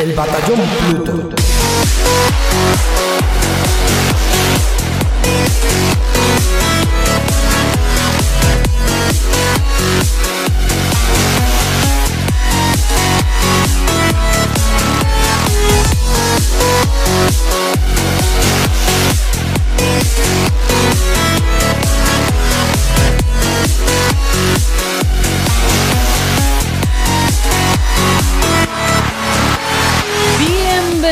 El batallón Pluto.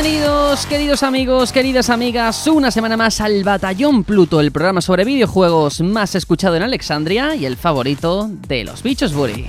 Bienvenidos, queridos amigos, queridas amigas, una semana más al Batallón Pluto, el programa sobre videojuegos más escuchado en Alexandria y el favorito de los bichos Buri.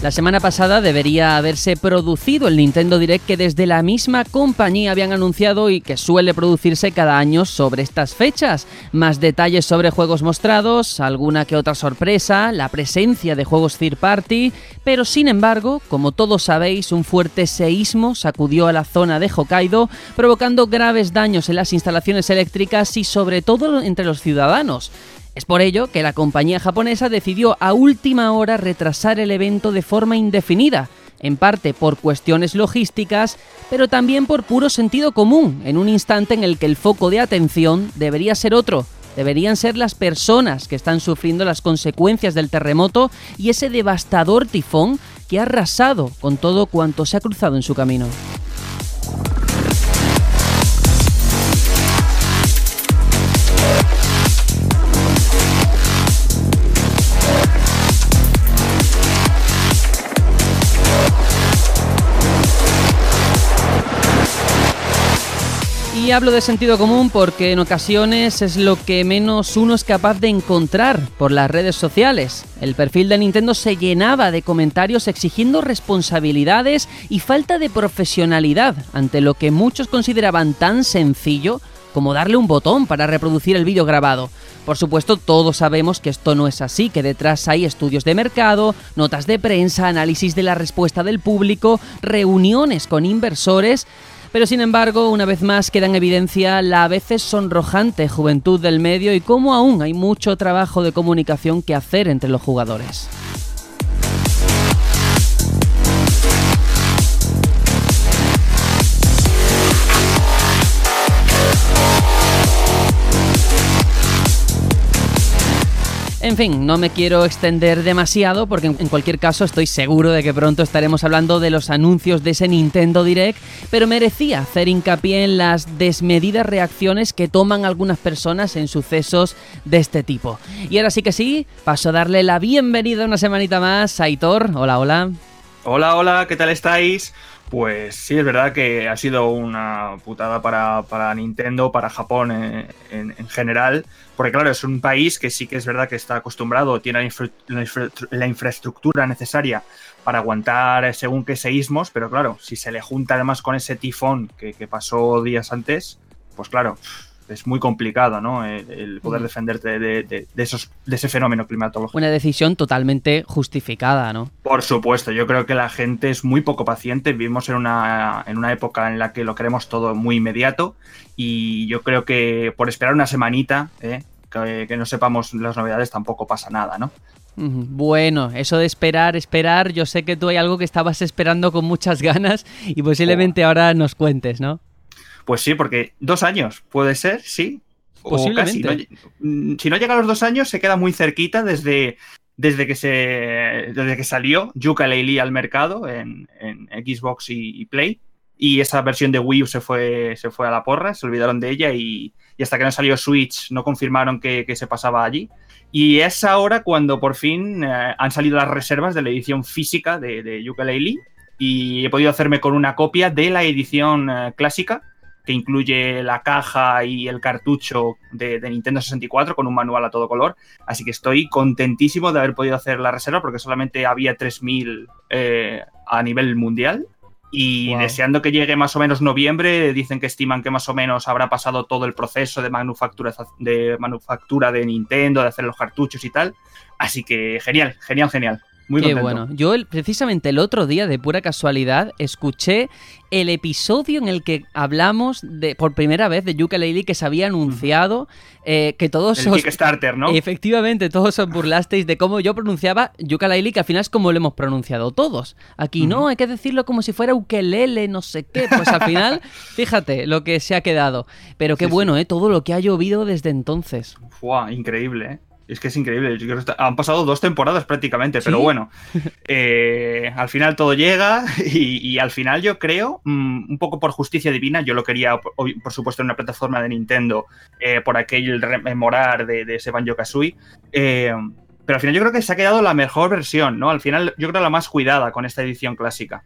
La semana pasada debería haberse producido el Nintendo Direct que desde la misma compañía habían anunciado y que suele producirse cada año sobre estas fechas. Más detalles sobre juegos mostrados, alguna que otra sorpresa, la presencia de juegos third party, pero sin embargo, como todos sabéis, un fuerte seísmo sacudió a la zona de Hokkaido, provocando graves daños en las instalaciones eléctricas y sobre todo entre los ciudadanos. Es por ello que la compañía japonesa decidió a última hora retrasar el evento de forma indefinida, en parte por cuestiones logísticas, pero también por puro sentido común, en un instante en el que el foco de atención debería ser otro. Deberían ser las personas que están sufriendo las consecuencias del terremoto y ese devastador tifón que ha arrasado con todo cuanto se ha cruzado en su camino. Hablo de sentido común porque en ocasiones es lo que menos uno es capaz de encontrar por las redes sociales. El perfil de Nintendo se llenaba de comentarios exigiendo responsabilidades y falta de profesionalidad ante lo que muchos consideraban tan sencillo como darle un botón para reproducir el vídeo grabado. Por supuesto, todos sabemos que esto no es así, que detrás hay estudios de mercado, notas de prensa, análisis de la respuesta del público, reuniones con inversores pero sin embargo, una vez más queda en evidencia la a veces sonrojante juventud del medio y cómo aún hay mucho trabajo de comunicación que hacer entre los jugadores. En fin, no me quiero extender demasiado porque en cualquier caso estoy seguro de que pronto estaremos hablando de los anuncios de ese Nintendo Direct, pero merecía hacer hincapié en las desmedidas reacciones que toman algunas personas en sucesos de este tipo. Y ahora sí que sí, paso a darle la bienvenida una semanita más a Aitor. Hola, hola. Hola, hola, ¿qué tal estáis? Pues sí, es verdad que ha sido una putada para, Nintendo, para Japón en, en, general, porque claro, es un país que sí que es verdad que está acostumbrado, tiene la, infraestructura necesaria para aguantar según qué seísmos, pero claro, si se le junta además con ese tifón que, que pasó días antes, pues claro, es muy complicado, ¿no? El, poder defenderte de, esos, de ese fenómeno climatológico. Una decisión totalmente justificada, ¿no? Por supuesto, yo creo que la gente es muy poco paciente. Vivimos en una, en una época en la que lo queremos todo muy inmediato y yo creo que por esperar una semanita, ¿eh? que, no sepamos las novedades, tampoco pasa nada, ¿no? Bueno, eso de esperar, esperar, yo sé que tú hay algo que estabas esperando con muchas ganas y posiblemente ahora nos cuentes, ¿no? Pues sí, porque dos años puede ser, sí. O casi. Mm, si no llega a los dos años, se queda muy cerquita desde, desde que se desde que salió Yooka-Laylee al mercado en, Xbox y, Play. Y esa versión de Wii U se fue, se fue a la porra, se olvidaron de ella y, hasta que no salió Switch no confirmaron que, se pasaba allí. Y es ahora cuando por fin eh, han salido las reservas de la edición física de, de Yooka-Laylee y he podido hacerme con una copia de la edición eh, clásica que incluye la caja y el cartucho de, Nintendo 64 con un manual a todo color. Así que estoy contentísimo de haber podido hacer la reserva porque solamente había 3.000 eh, a nivel mundial. Y deseando que llegue más o menos noviembre, dicen que estiman que más o menos habrá pasado todo el proceso de manufactura de, manufactura de Nintendo, de hacer los cartuchos y tal. Así que genial, genial, genial. Muy Qué contento. bueno. Yo el- precisamente el otro día, de pura casualidad, escuché el episodio en el que hablamos de por primera vez de Yooka-Laylee que se había anunciado, eh, que todos El os... Kickstarter, ¿no? Efectivamente, todos os burlasteis de cómo yo pronunciaba Yooka-Laylee, que al final es como lo hemos pronunciado todos. Aquí no, hay que decirlo como si fuera ukelele, no sé qué. Pues al final, fíjate lo que se ha quedado. Pero qué Sí, sí. bueno, ¿eh? Todo lo que ha llovido desde entonces. Fua, increíble, ¿eh? Es que es increíble. Han pasado dos temporadas prácticamente, pero bueno. eh, al final todo llega y, y al final yo creo, mm, un poco por justicia divina, yo lo quería, por supuesto, en una plataforma de Nintendo, eh, por aquel rememorar de, de ese Banjo Kazooie. eh, pero al final yo creo que se ha quedado la mejor versión, ¿no? Al final yo creo la más cuidada con esta edición clásica.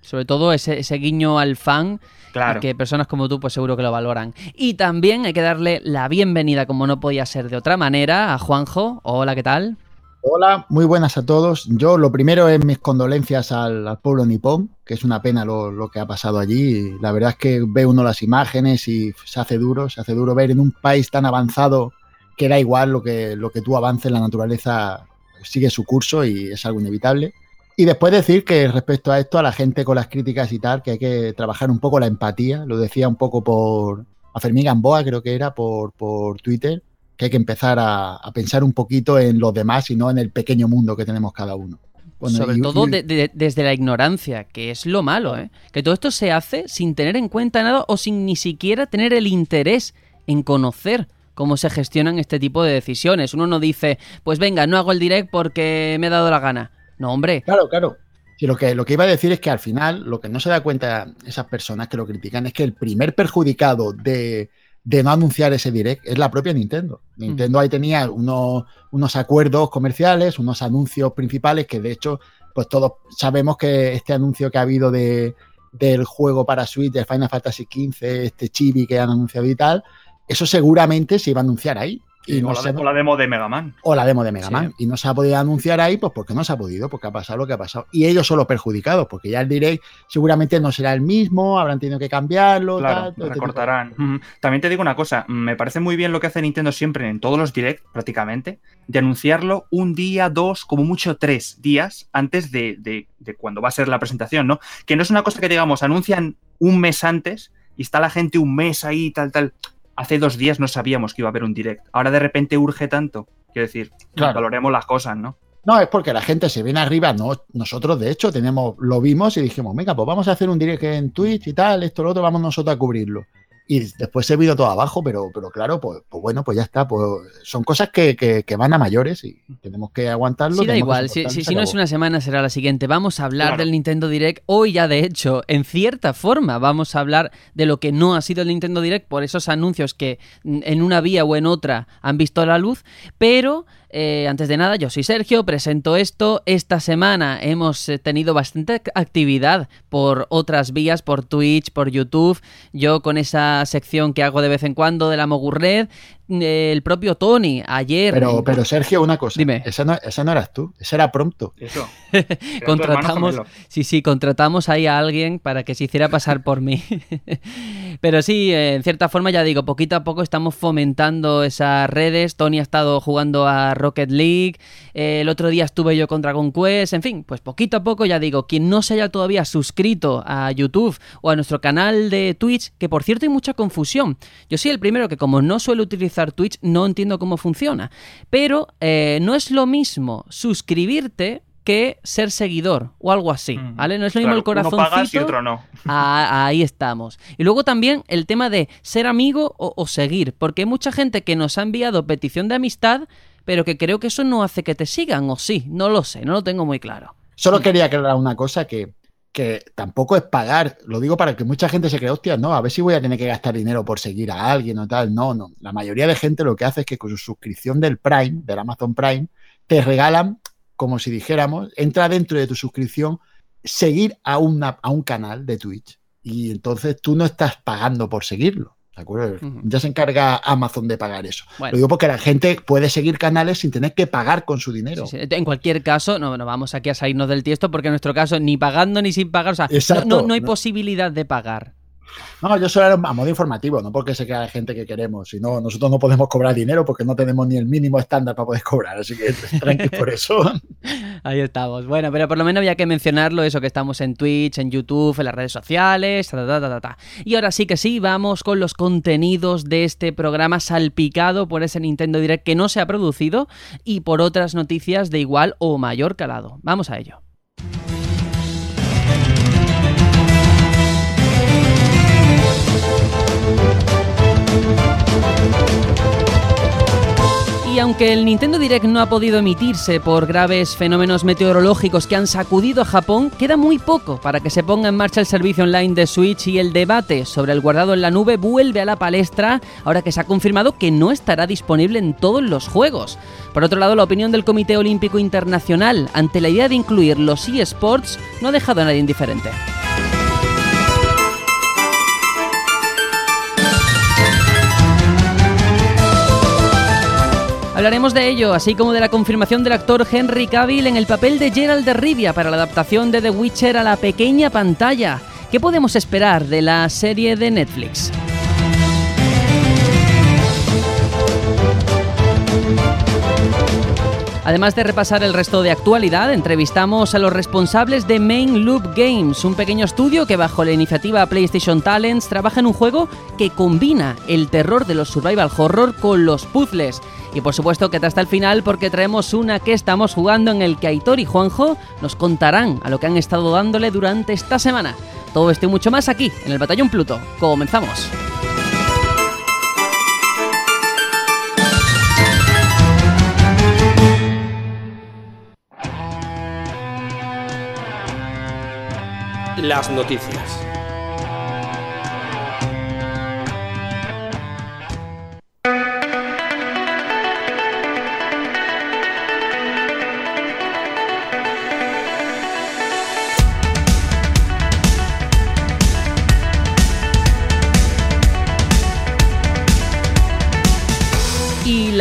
Sobre todo ese, ese guiño al fan Claro. que personas como tú pues seguro que lo valoran. Y también hay que darle la bienvenida, como no podía ser de otra manera, a Juanjo. Hola, ¿qué tal? Hola, muy buenas a todos. Yo lo primero es mis condolencias al, al pueblo nipón, que es una pena lo, lo que ha pasado allí. La verdad es que ve uno las imágenes y se hace duro, se hace duro ver en un país tan avanzado que da igual lo que, lo que tú avances, la naturaleza sigue su curso y es algo inevitable. Y después decir que respecto a esto, a la gente con las críticas y tal, que hay que trabajar un poco la empatía, lo decía un poco por a Fermín Gamboa, creo que era, por, por Twitter, que hay que empezar a, a pensar un poquito en los demás y no en el pequeño mundo que tenemos cada uno. Bueno, Sobre y- todo y- de- de- desde la ignorancia, que es lo malo, ¿eh? Que todo esto se hace sin tener en cuenta nada o sin ni siquiera tener el interés en conocer cómo se gestionan este tipo de decisiones. Uno no dice, pues venga, no hago el direct porque me he dado la gana. No, hombre. Claro, claro. Sí, lo, que, lo que iba a decir es que al final lo que no se da cuenta esas personas que lo critican es que el primer perjudicado de, de no anunciar ese direct es la propia Nintendo. Nintendo ahí tenía unos, unos acuerdos comerciales, unos anuncios principales que de hecho, pues todos sabemos que este anuncio que ha habido de, del juego para Switch de Final Fantasy XV, este chibi que han anunciado y tal, eso seguramente se iba a anunciar ahí. Y o, no la, se- de- o la demo de Mega Man. o la demo de Mega Sí. Man. Y no se ha podido anunciar ahí, pues porque no se ha podido, porque ha pasado lo que ha pasado. Y ellos son los perjudicados, porque ya el direct seguramente no será el mismo, habrán tenido que cambiarlo. Claro, tal, este de- recortarán. También te digo una cosa, me parece muy bien lo que hace Nintendo siempre en todos los direct, prácticamente, de anunciarlo un día, dos, como mucho tres días antes de, de- de cuando va a ser la presentación, ¿no? Que no es una cosa que digamos, anuncian un mes antes y está la gente un mes ahí, tal, tal. Hace dos días no sabíamos que iba a haber un direct. Ahora de repente urge tanto. Quiero decir, Claro. valoremos las cosas, ¿no? No, es porque la gente se viene arriba. No, nosotros, de hecho, tenemos, lo vimos y dijimos, venga, pues vamos a hacer un direct en Twitch y tal, esto, lo otro, vamos nosotros a cubrirlo. Y después se vino todo abajo, pero, pero claro, pues, pues bueno, pues ya está. Pues son cosas que, que- que van a mayores y tenemos que aguantarlo. Sí, da igual. Si, si- no es una semana, será la siguiente. Vamos a hablar Claro. del Nintendo Direct. Hoy ya, de hecho, en cierta forma, vamos a hablar de lo que no ha sido el Nintendo Direct por esos anuncios que en una vía o en otra han visto la luz. Pero, eh, antes de nada, yo soy Sergio, presento esto. Esta semana hemos eh, tenido bastante ac- actividad por otras vías, por Twitch, por YouTube. Yo con esa sección que hago de vez en cuando de la Mogurred. Eh, El propio Tony, ayer. Pero, pero Sergio, una cosa. Dime. Esa no, esa no eras tú, esa era pronto. Eso. Contratamos, sí, sí, contratamos ahí a alguien para que se hiciera pasar por mí. Pero sí, en cierta forma ya digo, poquito a poco estamos fomentando esas redes. Tony ha estado jugando a Rocket League, eh, el otro día estuve yo con Dragon Quest, en fin, pues poquito a poco ya digo, quien no se haya todavía suscrito a YouTube o a nuestro canal de Twitch, que por cierto hay mucha confusión. Yo soy el primero que como no suelo utilizar Twitch, no entiendo cómo funciona. Pero eh, no es lo mismo suscribirte que ser seguidor o algo así, Mm. ¿vale? No es lo mismo Claro, el corazoncito. Uno pagas y otro no. Ah, ahí estamos. Y luego también el tema de ser amigo o, o seguir, porque hay mucha gente que nos ha enviado petición de amistad, pero que creo que eso no hace que te sigan, o sí, no lo sé, no lo tengo muy claro. Solo quería aclarar una cosa que, que tampoco es pagar. Lo digo para que mucha gente se cree, hostia, no, a ver si voy a tener que gastar dinero por seguir a alguien o tal. No, no. La mayoría de gente lo que hace es que con su suscripción del Prime, del Amazon Prime, te regalan, como si dijéramos, entra dentro de tu suscripción seguir a, a un canal de Twitch. Y entonces tú no estás pagando por seguirlo. ¿De acuerdo? Ya se encarga Amazon de pagar eso. Bueno. Lo digo porque la gente puede seguir canales sin tener que pagar con su dinero. Sí, sí. En cualquier caso, no, no vamos aquí a salirnos del tiesto porque en nuestro caso ni pagando ni sin pagar, o sea, no- no, no hay No. posibilidad de pagar. No, yo solo era a modo informativo, no porque se quede gente que queremos, sino nosotros no podemos cobrar dinero porque no tenemos ni el mínimo estándar para poder cobrar, así que tranqui por eso. Ahí estamos. Bueno, pero por lo menos había que mencionarlo, eso que estamos en Twitch, en YouTube, en las redes sociales, ta, ta, ta, ta, Y ahora sí que sí, vamos con los contenidos de este programa salpicado por ese Nintendo Direct que no se ha producido y por otras noticias de igual o mayor calado. Vamos a ello. Y aunque el Nintendo Direct no ha podido emitirse por graves fenómenos meteorológicos que han sacudido a Japón, queda muy poco para que se ponga en marcha el servicio online de Switch y el debate sobre el guardado en la nube vuelve a la palestra ahora que se ha confirmado que no estará disponible en todos los juegos. Por otro lado, la opinión del Comité Olímpico Internacional ante la idea de incluir los eSports no ha dejado a nadie indiferente. Hablaremos de ello, así como de la confirmación del actor Henry Cavill en el papel de Gerald de Rivia para la adaptación de The Witcher a la pequeña pantalla. ¿Qué podemos esperar de la serie de Netflix? Además de repasar el resto de actualidad, entrevistamos a los responsables de Main Loop Games, un pequeño estudio que bajo la iniciativa PlayStation Talents trabaja en un juego que combina el terror de los survival horror con los puzzles. Y por supuesto que hasta el final porque traemos una que estamos jugando en el que Aitor y Juanjo nos contarán a lo que han estado dándole durante esta semana. Todo esto y mucho más aquí, en el Batallón Pluto. Comenzamos. Las noticias.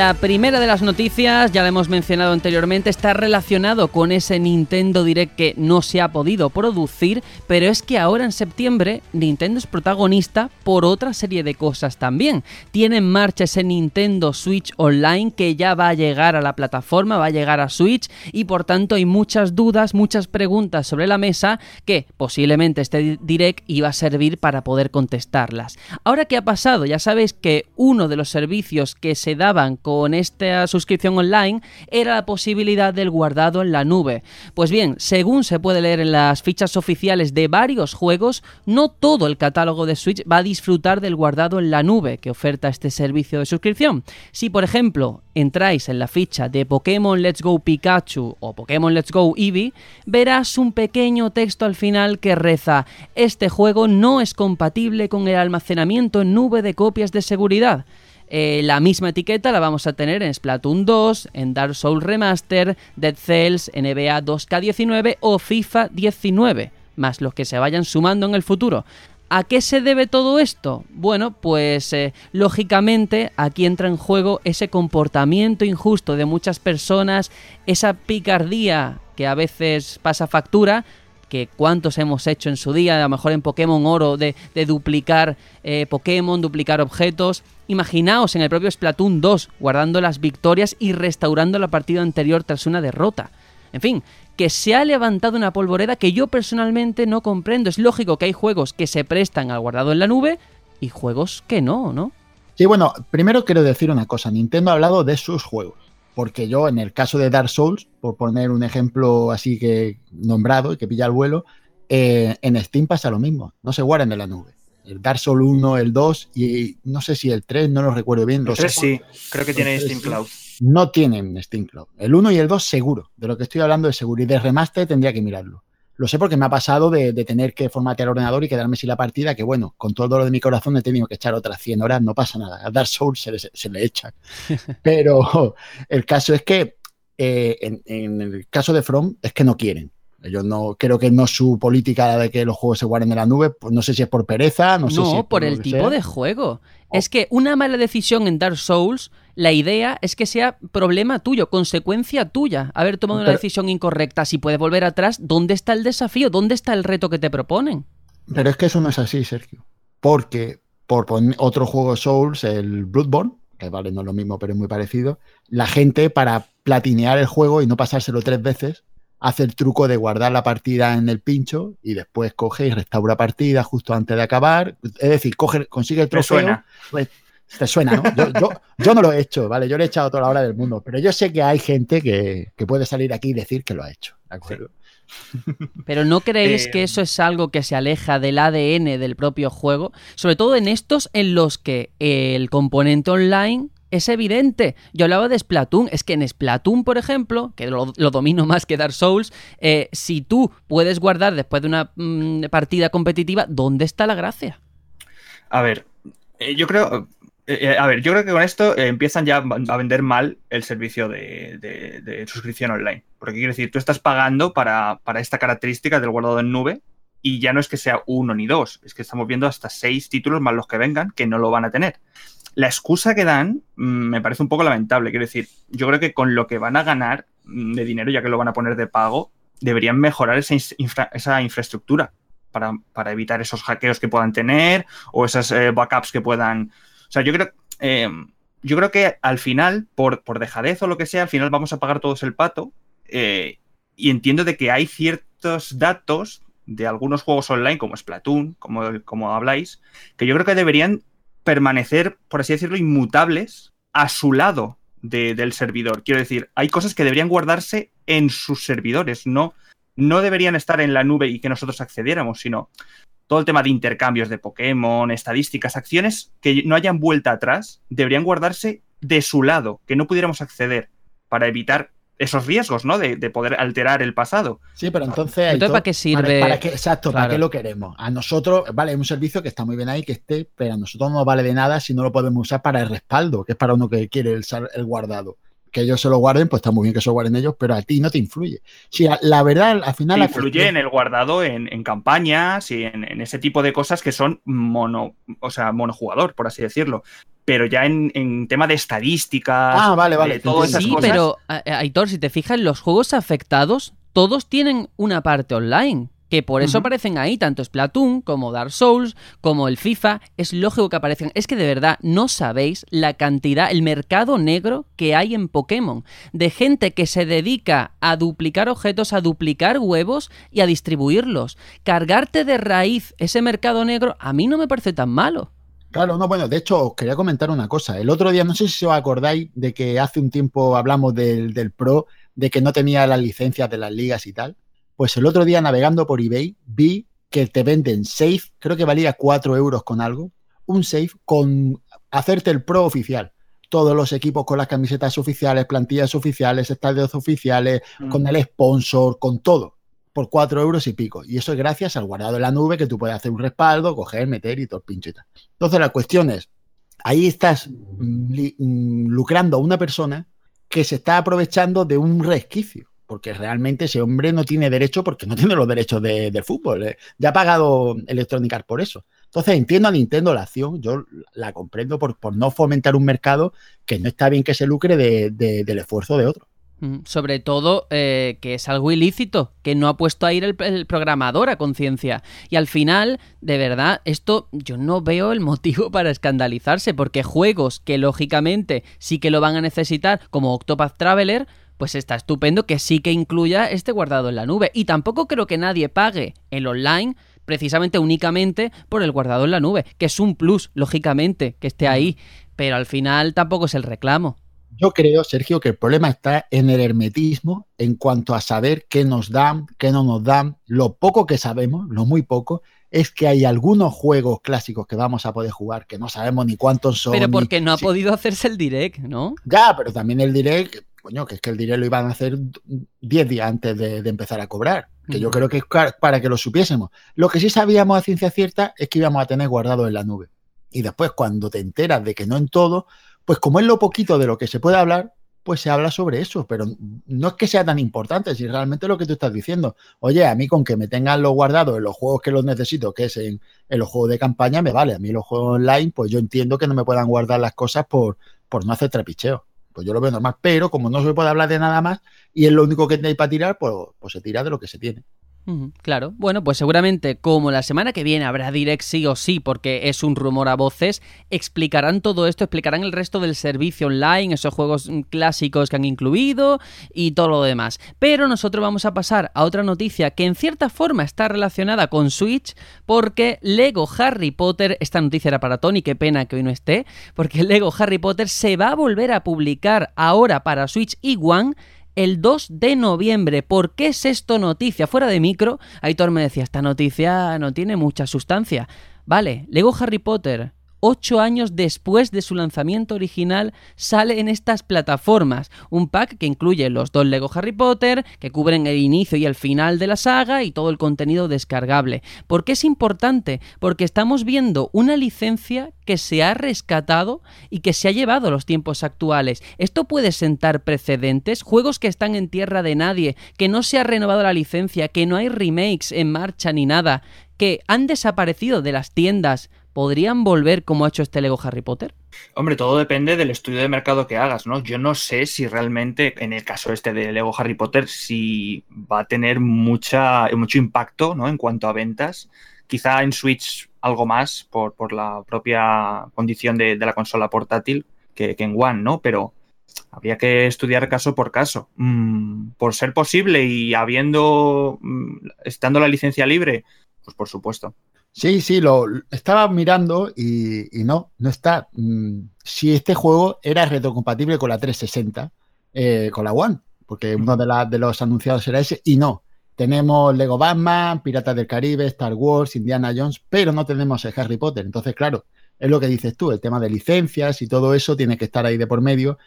La primera de las noticias, ya la hemos mencionado anteriormente, está relacionado con ese Nintendo Direct que no se ha podido producir, pero es que ahora en septiembre Nintendo es protagonista por otra serie de cosas también. Tiene en marcha ese Nintendo Switch Online que ya va a llegar a la plataforma, va a llegar a Switch y por tanto hay muchas dudas, muchas preguntas sobre la mesa que posiblemente este Direct iba a servir para poder contestarlas. Ahora qué ha pasado, ya sabéis que uno de los servicios que se daban con con esta suscripción online era la posibilidad del guardado en la nube. Pues bien, según se puede leer en las fichas oficiales de varios juegos, no todo el catálogo de Switch va a disfrutar del guardado en la nube que oferta este servicio de suscripción. Si, por ejemplo, entráis en la ficha de Pokémon Let's Go Pikachu o Pokémon Let's Go Eevee, verás un pequeño texto al final que reza: Este juego no es compatible con el almacenamiento en nube de copias de seguridad. Eh, la misma etiqueta la vamos a tener en Splatoon 2, en Dark Souls Remaster, Dead Cells, NBA 2K19 o FIFA 19, más los que se vayan sumando en el futuro. ¿A qué se debe todo esto? Bueno, pues eh, lógicamente aquí entra en juego ese comportamiento injusto de muchas personas, esa picardía que a veces pasa factura, que cuántos hemos hecho en su día, a lo mejor en Pokémon Oro, de, duplicar eh, Pokémon, duplicar objetos. Imaginaos en el propio Splatoon 2, guardando las victorias y restaurando la partida anterior tras una derrota. En fin, que se ha levantado una polvoreda que yo personalmente no comprendo. Es lógico que hay juegos que se prestan al guardado en la nube y juegos que no, ¿no? Sí, bueno, primero quiero decir una cosa. Nintendo ha hablado de sus juegos. Porque yo, en el caso de Dark Souls, por poner un ejemplo así que nombrado y que pilla el vuelo, eh, en Steam pasa lo mismo. No se guardan en la nube. El Dark Souls 1, el 2 y no sé si el 3, no lo recuerdo bien. El 3 sí, creo que tiene Steam Cloud. No tienen Steam Cloud. El 1 y el 2 seguro. De lo que estoy hablando de seguro. Y de remaster tendría que mirarlo. Lo sé porque me ha pasado de, tener que formatear el ordenador y quedarme sin la partida, que bueno, con todo el dolor de mi corazón he tenido que echar otras 100 horas, no pasa nada. A Dark Souls se le, se le echa. Pero el caso es que eh, en, el caso de From es que no quieren. Ellos no, creo que no es su política de que los juegos se guarden en la nube, pues no sé si es por pereza, no, sé si por, por el tipo de juego. Es que una mala decisión en Dark Souls la idea es que sea problema tuyo, consecuencia tuya, haber tomado una decisión incorrecta. Si puedes volver atrás, ¿dónde está el desafío? ¿Dónde está el reto que te proponen? Pero es que eso no es así, Sergio. porque por poner otro juego Souls, el Bloodborne, que vale, no es lo mismo, pero es muy parecido, la gente para platinear el juego y no pasárselo tres veces, hace el truco de guardar la partida en el pincho y después coge y restaura partida justo antes de acabar. Es decir, coge, consigue el trofeo. Te suena, ¿no? Yo, yo, yo, no lo he hecho, ¿vale? Yo le he echado toda la hora del mundo, pero yo sé que hay gente que, que puede salir aquí y decir que lo ha hecho, ¿de acuerdo? Sí. Pero ¿no creéis Eh, que eso es algo que se aleja del ADN del propio juego? Sobre todo en estos en los que el componente online es evidente. Yo hablaba de Splatoon. Es que en Splatoon, por ejemplo, que lo, lo domino más que Dark Souls, eh, si tú puedes guardar después de una mm, partida competitiva, ¿dónde está la gracia? A ver, eh, yo creo. Eh, eh, a ver, yo creo que con esto eh, empiezan ya a vender mal el servicio de, suscripción online. Porque quiero decir, tú estás pagando para, esta característica del guardado en nube y ya no es que sea uno ni dos, es que estamos viendo hasta seis títulos más los que vengan que no lo van a tener. La excusa que dan mm, me parece un poco lamentable. Quiero decir, yo creo que con lo que van a ganar mm, de dinero, ya que lo van a poner de pago, deberían mejorar esa, infraestructura para, evitar esos hackeos que puedan tener o esas backups que puedan. O sea, yo creo, eh, yo creo que al final, por, por dejadez o lo que sea, al final vamos a pagar todos el pato. eh, y entiendo de que hay ciertos datos de algunos juegos online, como Splatoon, como, como habláis, que yo creo que deberían permanecer, por así decirlo, inmutables a su lado de- del servidor. Quiero decir, hay cosas que deberían guardarse en sus servidores, no, no deberían estar en la nube y que nosotros accediéramos, sino todo el tema de intercambios de Pokémon, estadísticas, acciones que no hayan vuelta atrás, deberían guardarse de su lado, que no pudiéramos acceder para evitar esos riesgos, ¿no? De, de poder alterar el pasado. Sí, pero entonces. Entonces, ¿para qué sirve? Para, para qué- exacto, ¿para qué lo queremos? A nosotros, vale, es un servicio que está muy bien ahí, que esté, pero a nosotros no nos vale de nada si no lo podemos usar para el respaldo, que es para uno que quiere el, el guardado. Que ellos se lo guarden, pues está muy bien que se lo guarden ellos, pero a ti no te influye. Si a- la verdad, al final. Te influye cuestión- en el guardado, en, en campañas y en, en ese tipo de cosas que son mono, o sea, monojugador, por así decirlo. Pero ya en, en tema de estadísticas, Ah, vale, vale. te todas esas Sí, cosas. pero a- a- Aitor, si te fijas, los juegos afectados, todos tienen una parte online. Que por eso aparecen ahí, tanto Splatoon como Dark Souls, como el FIFA. Es lógico que aparezcan. Es que de verdad no sabéis la cantidad, el mercado negro que hay en Pokémon. De gente que se dedica a duplicar objetos, a duplicar huevos y a distribuirlos. Cargarte de raíz ese mercado negro, a mí no me parece tan malo. Claro, no, bueno, de hecho, os quería comentar una cosa. El otro día, no sé si os acordáis de que hace un tiempo hablamos del, del Pro, de que no tenía las licencias de las ligas y tal. Pues el otro día, navegando por eBay, vi que te venden safe, creo que valía 4 euros con algo, un safe con hacerte el Pro oficial. Todos los equipos con las camisetas oficiales, plantillas oficiales, estadios oficiales, Mm. con el sponsor, con todo, por 4 euros y pico. Y eso es gracias al guardado en la nube que tú puedes hacer un respaldo, coger, meter y todo el pincho y tal. Entonces la cuestión es, ahí estás mm, mm, lucrando a una persona que se está aprovechando de un resquicio. Porque realmente ese hombre no tiene derecho porque no tiene los derechos de, de fútbol. eh. Ya ha pagado Electronic Arts por eso. Entonces entiendo a Nintendo la acción, yo la comprendo por, por no fomentar un mercado que no está bien que se lucre de- de- del esfuerzo de otro. Mm, Sobre todo eh, que es algo ilícito, que no ha puesto a ir el, el programador a conciencia. Y al final, de verdad, esto yo no veo el motivo para escandalizarse, porque juegos que lógicamente sí que lo van a necesitar, como Octopath Traveler, pues está estupendo que sí que incluya este guardado en la nube. Y tampoco creo que nadie pague el online precisamente únicamente por el guardado en la nube, que es un plus, lógicamente, que esté ahí. Pero al final tampoco es el reclamo. Yo creo, Sergio, que el problema está en el hermetismo en cuanto a saber qué nos dan, qué no nos dan. Lo poco que sabemos, lo muy poco, es que hay algunos juegos clásicos que vamos a poder jugar que no sabemos ni cuántos son. Pero ni- porque no ha sí. podido hacerse el direct, ¿no? Ya, pero también el direct, coño, que es que el direct lo iban a hacer 10 días antes de, de empezar a cobrar. Que yo Ujú. creo que es para que lo supiésemos. Lo que sí sabíamos a ciencia cierta es que íbamos a tener guardado en la nube. Y después, cuando te enteras de que no en todo, pues como es lo poquito de lo que se puede hablar, pues se habla sobre eso. Pero no es que sea tan importante, si realmente lo que tú estás diciendo. Oye, a mí con que me tengan los guardados en los juegos que los necesito, que es en, en los juegos de campaña, me vale. A mí los juegos online, pues yo entiendo que no me puedan guardar las cosas por, por no hacer trapicheo. Pues yo lo veo normal, pero como no se puede hablar de nada más y es lo único que hay para tirar, pues, pues se tira de lo que se tiene. Claro, bueno, pues seguramente como la semana que viene habrá direct sí o sí, porque es un rumor a voces, explicarán todo esto, explicarán el resto del servicio online, esos juegos mm, clásicos que han incluido y todo lo demás. Pero nosotros vamos a pasar a otra noticia que en cierta forma está relacionada con Switch, porque Lego Harry Potter, esta noticia era para Tony, qué pena que hoy no esté, porque Lego Harry Potter se va a volver a publicar ahora para Switch y One el 2 de noviembre. ¿Por qué es esto noticia? Fuera de micro, Aitor me decía, esta noticia no tiene mucha sustancia. Vale, Lego Harry Potter ocho años después de su lanzamiento original, sale en estas plataformas. Un pack que incluye los dos Lego Harry Potter, que cubren el inicio y el final de la saga y todo el contenido descargable. ¿Por qué es importante? Porque estamos viendo una licencia que se ha rescatado y que se ha llevado a los tiempos actuales. Esto puede sentar precedentes, juegos que están en tierra de nadie, que no se ha renovado la licencia, que no hay remakes en marcha ni nada, que han desaparecido de las tiendas ¿podrían volver como ha hecho este Lego Harry Potter? Hombre, todo depende del estudio de mercado que hagas, ¿no? Yo no sé si realmente, en el caso este de Lego Harry Potter, si va a tener mucha, mucho impacto, ¿no? En cuanto a ventas. Quizá en Switch algo más por, la propia condición de, la consola portátil que, en One, ¿no? Pero habría que estudiar caso por caso. Mm, por ser posible y habiendo, mm, estando la licencia libre, pues por supuesto. Sí, sí, lo estaba mirando y, no, no está. Mm, si este juego era retrocompatible con la 360, eh, con la One, porque uno de, de los anunciados era ese, y no. Tenemos Lego Batman, Piratas del Caribe, Star Wars, Indiana Jones, pero no tenemos el Harry Potter. Entonces, claro, es lo que dices tú, el tema de licencias y todo eso tiene que estar ahí de por medio.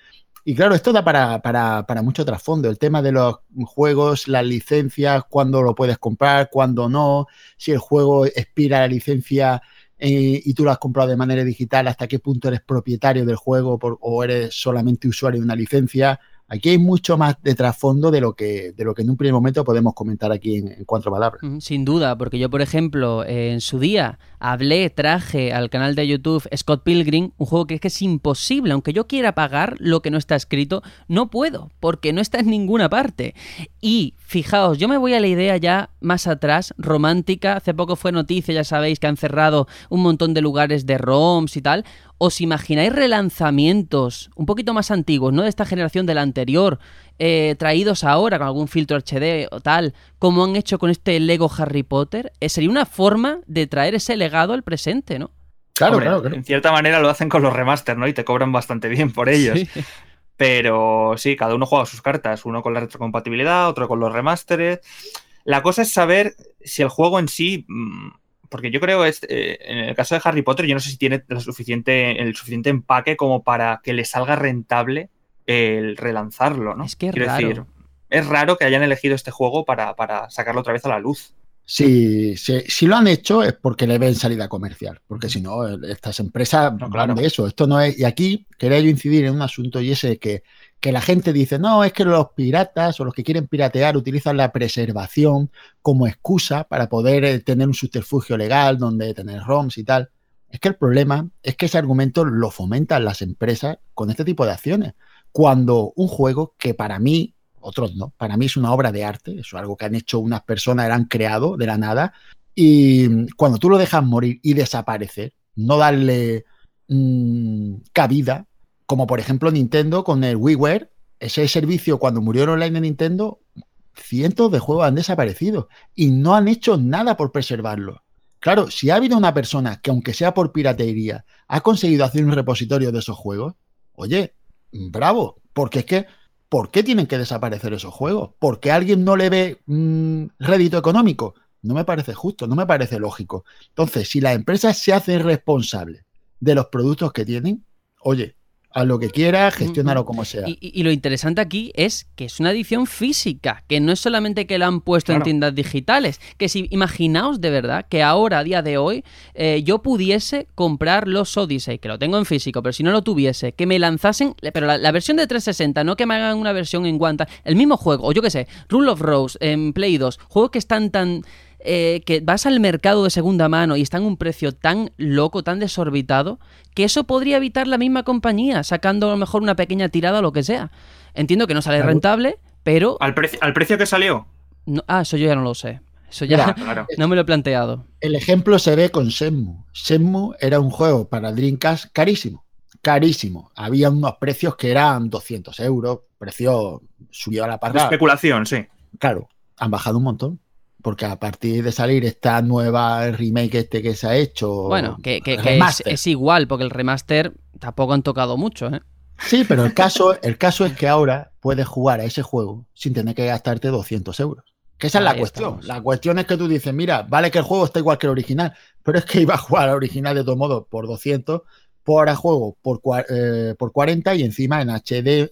Y claro, esto da para, para, para, mucho trasfondo. El tema de los juegos, las licencias, cuándo lo puedes comprar, cuándo no, si el juego expira la licencia eh, y tú lo has comprado de manera digital, hasta qué punto eres propietario del juego o eres solamente usuario de una licencia. Aquí hay mucho más de trasfondo de lo que, de lo que en un primer momento podemos comentar aquí en, cuatro palabras. Sin duda, porque yo, por ejemplo, en su día hablé, traje al canal de YouTube Scott Pilgrim, un juego que es que es imposible, aunque yo quiera pagar lo que no está escrito, no puedo, porque no está en ninguna parte. Y fijaos, yo me voy a la idea ya más atrás, romántica, hace poco fue noticia, ya sabéis que han cerrado un montón de lugares de ROMs y tal. ¿Os imagináis relanzamientos un poquito más antiguos, no de esta generación de la anterior, eh, traídos ahora con algún filtro HD o tal, como han hecho con este Lego Harry Potter? Eh, sería una forma de traer ese legado al presente, ¿no? Claro, claro, En cierta manera lo hacen con los remaster, ¿no? Y te cobran bastante bien por ellos. Pero sí, cada uno juega sus cartas, uno con la retrocompatibilidad, otro con los remasteres. La cosa es saber si el juego en sí mm, porque yo creo, es, eh, en el caso de Harry Potter, yo no sé si tiene suficiente, el suficiente empaque como para que le salga rentable el relanzarlo, ¿no? Es que es raro. Decir, es raro que hayan elegido este juego para, sacarlo otra vez a la luz. Si, si, lo han hecho es porque le ven salida comercial, porque si no, estas empresas no, claro. de eso. Esto no es. Y aquí quería yo incidir en un asunto y ese que que la gente dice, no, es que los piratas o los que quieren piratear utilizan la preservación como excusa para poder eh, tener un subterfugio legal donde tener ROMs y tal. Es que el problema es que ese argumento lo fomentan las empresas con este tipo de acciones. Cuando un juego que para mí, otros no, para mí es una obra de arte, es algo que han hecho unas personas, han creado de la nada, y cuando tú lo dejas morir y desaparecer, no darle mmm, cabida como por ejemplo Nintendo con el WiiWare, ese servicio cuando murió online de Nintendo, cientos de juegos han desaparecido y no han hecho nada por preservarlo. Claro, si ha habido una persona que aunque sea por piratería, ha conseguido hacer un repositorio de esos juegos, oye, bravo, porque es que, ¿por qué tienen que desaparecer esos juegos? ¿Por qué alguien no le ve mm, rédito económico? No me parece justo, no me parece lógico. Entonces, si las empresas se hacen responsables de los productos que tienen, oye, a lo que quiera, gestionarlo como sea. Y, lo interesante aquí es que es una edición física, que no es solamente que la han puesto en tiendas digitales, que si imaginaos de verdad que ahora, a día de hoy, eh, yo pudiese comprar los Odyssey, que lo tengo en físico, pero si no lo tuviese, que me lanzasen, pero la, versión de 360, no que me hagan una versión en Guanta, el mismo juego, o yo qué sé, Rule of Rose en Play 2, juegos que están tan eh, que vas al mercado de segunda mano y están a un precio tan loco, tan desorbitado, que eso podría evitar la misma compañía, sacando a lo mejor una pequeña tirada o lo que sea. Entiendo que no sale rentable, pero... ¿Al, ¿Al precio que salió? ah, eso yo ya no lo sé. Eso ya Mira, Claro. no me lo he planteado. El ejemplo se ve con Shenmue. Shenmue era un juego para Dreamcast carísimo, carísimo. Había unos precios que eran 200 euros, precio subió a la De parra. especulación, sí. Claro, han bajado un montón. Porque a partir de salir esta nueva remake este que se ha hecho. Bueno, que, que- que es, igual, porque el remaster tampoco han tocado mucho, ¿eh? Sí, pero el caso, el caso es que ahora puedes jugar a ese juego sin tener que gastarte 200 euros. Que esa es la cuestión. estamos. La cuestión es que tú dices, mira, vale que el juego está igual que el original, pero es que iba a jugar al original de todo modo por 200, por ahora juego por, eh, por 40 y encima en HD,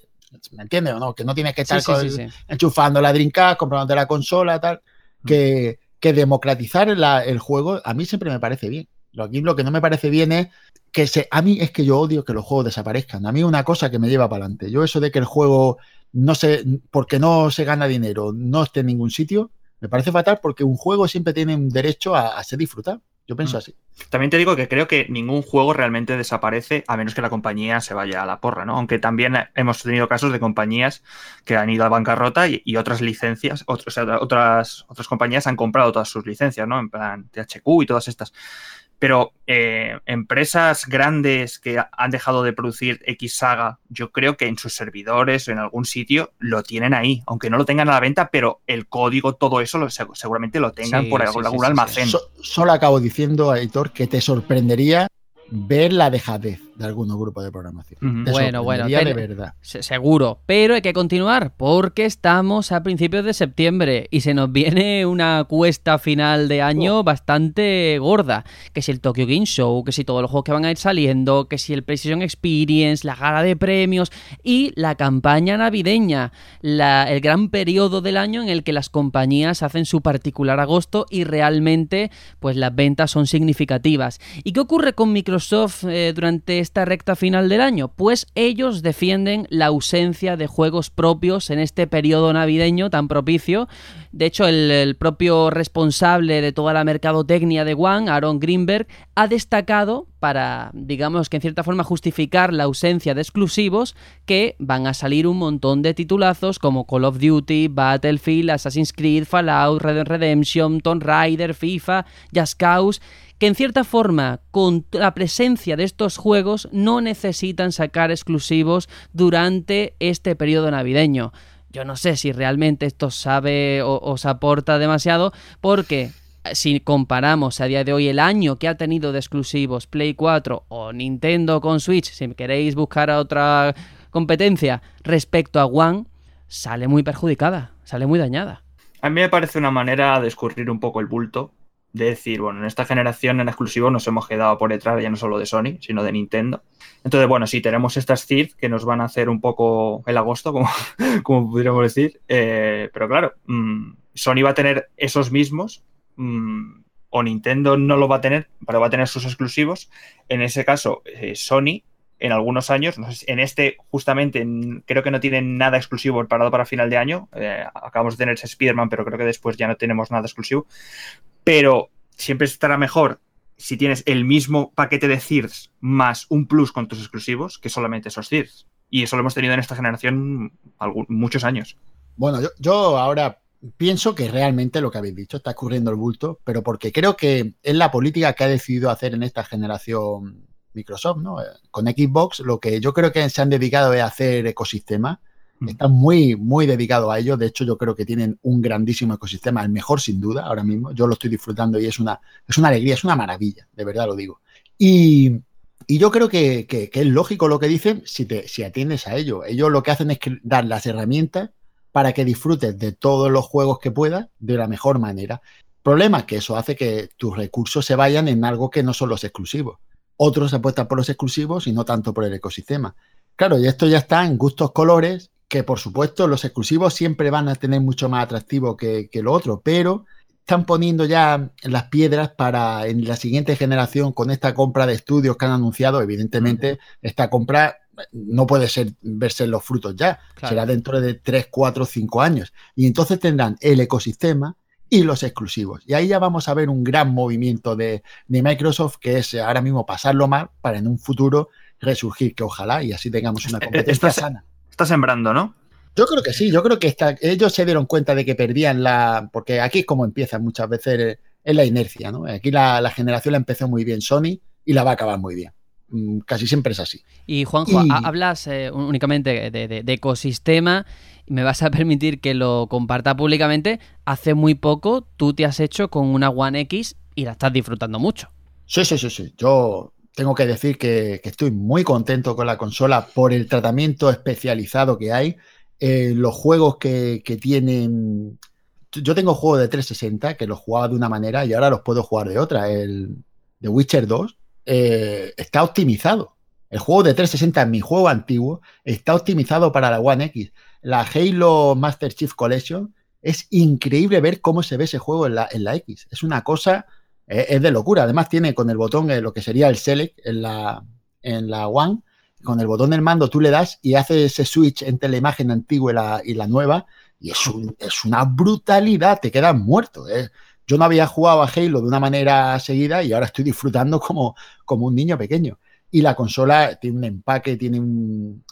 ¿me entiendes o no? Que no tienes que estar sí, con- sí, sí. enchufando la Dreamcast, comprándote la consola, tal. Que, democratizar el juego a mí siempre me parece bien. Lo, lo que no me parece bien es que se, a mí es que yo odio que los juegos desaparezcan. A mí una cosa que me lleva para adelante. Yo eso de que el juego no se, porque no se gana dinero, no esté en ningún sitio, me parece fatal porque un juego siempre tiene un derecho a, a ser disfrutado. Yo pienso Mm. así. También te digo que creo que ningún juego realmente desaparece a menos que la compañía se vaya a la porra, ¿no? Aunque también hemos tenido casos de compañías que han ido a bancarrota y, y otras licencias, otros, o sea, otras, otras compañías han comprado todas sus licencias, ¿no? En plan THQ y todas estas. Pero eh, empresas grandes que ha- han dejado de producir X saga, yo creo que en sus servidores o en algún sitio lo tienen ahí, aunque no lo tengan a la venta, pero el código, todo eso, lo- seg- seguramente lo tengan Sí, por sí, algún, sí, algún sí, sí. almacén. So- solo acabo diciendo, Editor, que te sorprendería ver la dejadez de algunos grupos de programación. Te Bueno, bueno, ten- de verdad. Se- Seguro, pero hay que continuar porque estamos a principios de septiembre y se nos viene una cuesta final de año bastante gorda. Que si el Tokyo Game Show, que si todos los juegos que van a ir saliendo, que si el PlayStation Experience, la gala de premios y la campaña navideña, la- el gran periodo del año en el que las compañías hacen su particular agosto y realmente pues las ventas son significativas. ¿Y qué ocurre con Microsoft eh, durante esta recta final del año? Pues ellos defienden la ausencia de juegos propios en este periodo navideño tan propicio. De hecho, el, propio responsable de toda la mercadotecnia de One, Aaron Greenberg, ha destacado para, digamos que en cierta forma justificar la ausencia de exclusivos, que van a salir un montón de titulazos como Call of Duty, Battlefield, Assassin's Creed, Fallout, Red Redemption, Tomb Raider, FIFA, Just Cause, que en cierta forma, con la presencia de estos juegos, no necesitan sacar exclusivos durante este periodo navideño. Yo no sé si realmente esto sabe o os aporta demasiado, porque si comparamos a día de hoy el año que ha tenido de exclusivos Play 4 o Nintendo con Switch, si queréis buscar a otra competencia respecto a One, sale muy perjudicada, sale muy dañada. A mí me parece una manera de escurrir un poco el bulto, de decir, bueno, en esta generación en exclusivo nos hemos quedado por detrás ya no solo de Sony, sino de Nintendo. Entonces, bueno, sí, tenemos estas CID que nos van a hacer un poco el agosto, como, como pudiéramos decir, eh, pero claro, mmm, Sony va a tener esos mismos, mmm, o Nintendo no lo va a tener, pero va a tener sus exclusivos. En ese caso, eh, Sony en algunos años, no sé, en este justamente en, creo que no tienen nada exclusivo preparado para final de año. Eh, acabamos de tener Spider-Man, pero creo que después ya no tenemos nada exclusivo. Pero siempre estará mejor si tienes el mismo paquete de CIRS más un plus con tus exclusivos que solamente esos CIRS. Y eso lo hemos tenido en esta generación muchos años. Bueno, yo, yo ahora pienso que realmente lo que habéis dicho está ocurriendo el bulto, pero porque creo que es la política que ha decidido hacer en esta generación Microsoft, ¿no? Con Xbox lo que yo creo que se han dedicado es a hacer ecosistema. Están muy, muy dedicados a ello. De hecho, yo creo que tienen un grandísimo ecosistema, el mejor sin duda, ahora mismo. Yo lo estoy disfrutando y es una, es una alegría, es una maravilla, de verdad lo digo. Y, y yo creo que, que, que, es lógico lo que dicen si, te, si atiendes a ello. Ellos lo que hacen es que dar las herramientas para que disfrutes de todos los juegos que puedas de la mejor manera. Problema que eso hace que tus recursos se vayan en algo que no son los exclusivos. Otros apuestan por los exclusivos y no tanto por el ecosistema. Claro, y esto ya está en gustos colores, que por supuesto los exclusivos siempre van a tener mucho más atractivo que, que lo otro, pero están poniendo ya las piedras para en la siguiente generación con esta compra de estudios que han anunciado. Evidentemente, esta compra no puede ser verse los frutos ya, claro. será dentro de 3, 4, 5 años. Y entonces tendrán el ecosistema y los exclusivos. Y ahí ya vamos a ver un gran movimiento de, de Microsoft, que es ahora mismo pasarlo mal para en un futuro resurgir, que ojalá y así tengamos una competencia está, sana. Está sembrando, ¿no? Yo creo que sí, yo creo que ellos se dieron cuenta de que perdían la. Porque aquí es como empieza muchas veces, es la inercia, ¿no? Aquí la, generación la empezó muy bien Sony y la va a acabar muy bien. Mm, casi siempre es así. Y Juanjo, hablas eh, únicamente de, ecosistema. Me vas a permitir que lo comparta públicamente. Hace muy poco tú te has hecho con una One X y la estás disfrutando mucho. Sí, sí, sí, sí. Yo tengo que decir que, estoy muy contento con la consola por el tratamiento especializado que hay. Eh, los juegos que, tienen. Yo tengo juegos de 360 que los jugaba de una manera y ahora los puedo jugar de otra. El The Witcher 2 eh, está optimizado. El juego de 360, mi juego antiguo, está optimizado para la One X. La Halo Master Chief Collection es increíble ver cómo se ve ese juego en la, en la X. Es una cosa es, de locura. Además, tiene con el botón eh, lo que sería el Select en la, en la One. Con el botón del mando tú le das y hace ese switch entre la imagen antigua y la, nueva. Y es, es una brutalidad, te quedas muerto. ¿eh? Yo no había jugado a Halo de una manera seguida y ahora estoy disfrutando como, como un niño pequeño. Y la consola tiene un empaque, tiene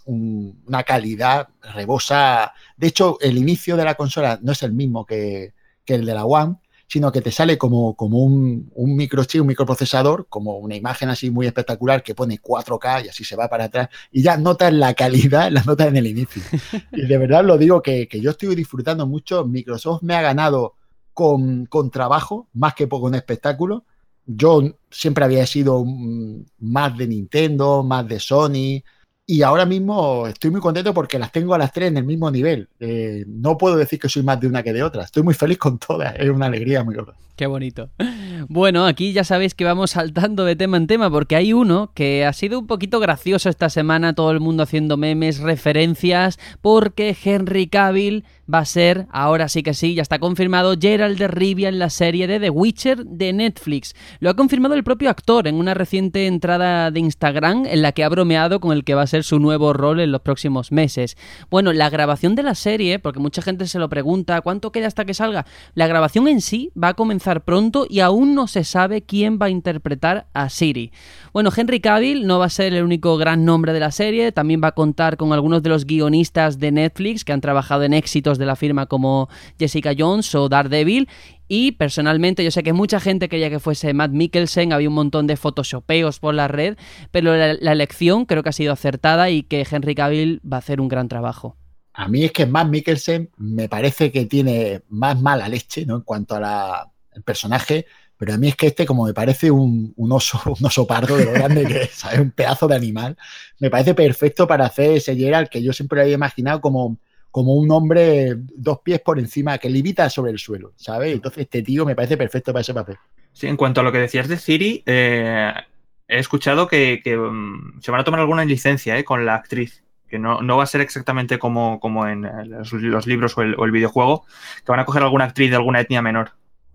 una calidad, rebosa. De hecho, el inicio de la consola no es el mismo que, que el de la One sino que te sale como, como un, un microchip, un microprocesador, como una imagen así muy espectacular que pone 4K y así se va para atrás y ya notas la calidad, la notas en el inicio. Y de verdad lo digo que, yo estoy disfrutando mucho. Microsoft me ha ganado con, con trabajo, más que con espectáculo. Yo siempre había sido más de Nintendo, más de Sony, y ahora mismo estoy muy contento porque las tengo a las tres en el mismo nivel. Eh, no puedo decir que soy más de una que de otra. Estoy muy feliz con todas. Es una alegría muy grande. Qué bonito. Bueno, aquí ya sabéis que vamos saltando de tema en tema porque hay uno que ha sido un poquito gracioso esta semana, todo el mundo haciendo memes, referencias, porque Henry Cavill va a ser, ahora sí que sí, ya está confirmado, Gerald de Rivia en la serie de The Witcher de Netflix. Lo ha confirmado el propio actor en una reciente entrada de Instagram en la que ha bromeado con el que va a ser su nuevo rol en los próximos meses. Bueno, la grabación de la serie, porque mucha gente se lo pregunta, ¿cuánto queda hasta que salga? La grabación en sí va a comenzar pronto y aún no se sabe quién va a interpretar a Siri. Bueno, Henry Cavill no va a ser el único gran nombre de la serie, también va a contar con algunos de los guionistas de Netflix que han trabajado en éxitos de la firma como Jessica Jones o Daredevil y personalmente yo sé que mucha gente quería que fuese Matt Mikkelsen, había un montón de photoshopeos por la red, pero la, la, elección creo que ha sido acertada y que Henry Cavill va a hacer un gran trabajo. A mí es que Matt Mikkelsen me parece que tiene más mala leche, ¿no? En cuanto a la el personaje, pero a mí es que este, como me parece un, oso, un oso pardo de lo grande que es, Un pedazo de animal, me parece perfecto para hacer ese Gerald que yo siempre lo había imaginado como, como un hombre dos pies por encima, que limita sobre el suelo, ¿sabes? Entonces este tío me parece perfecto para ese papel. Sí, en cuanto a lo que decías de Ciri, eh, he escuchado que, mm, se van a tomar alguna licencia eh, con la actriz que no, va a ser exactamente como, como en los, libros o el, videojuego, que van a coger alguna actriz de alguna etnia menor.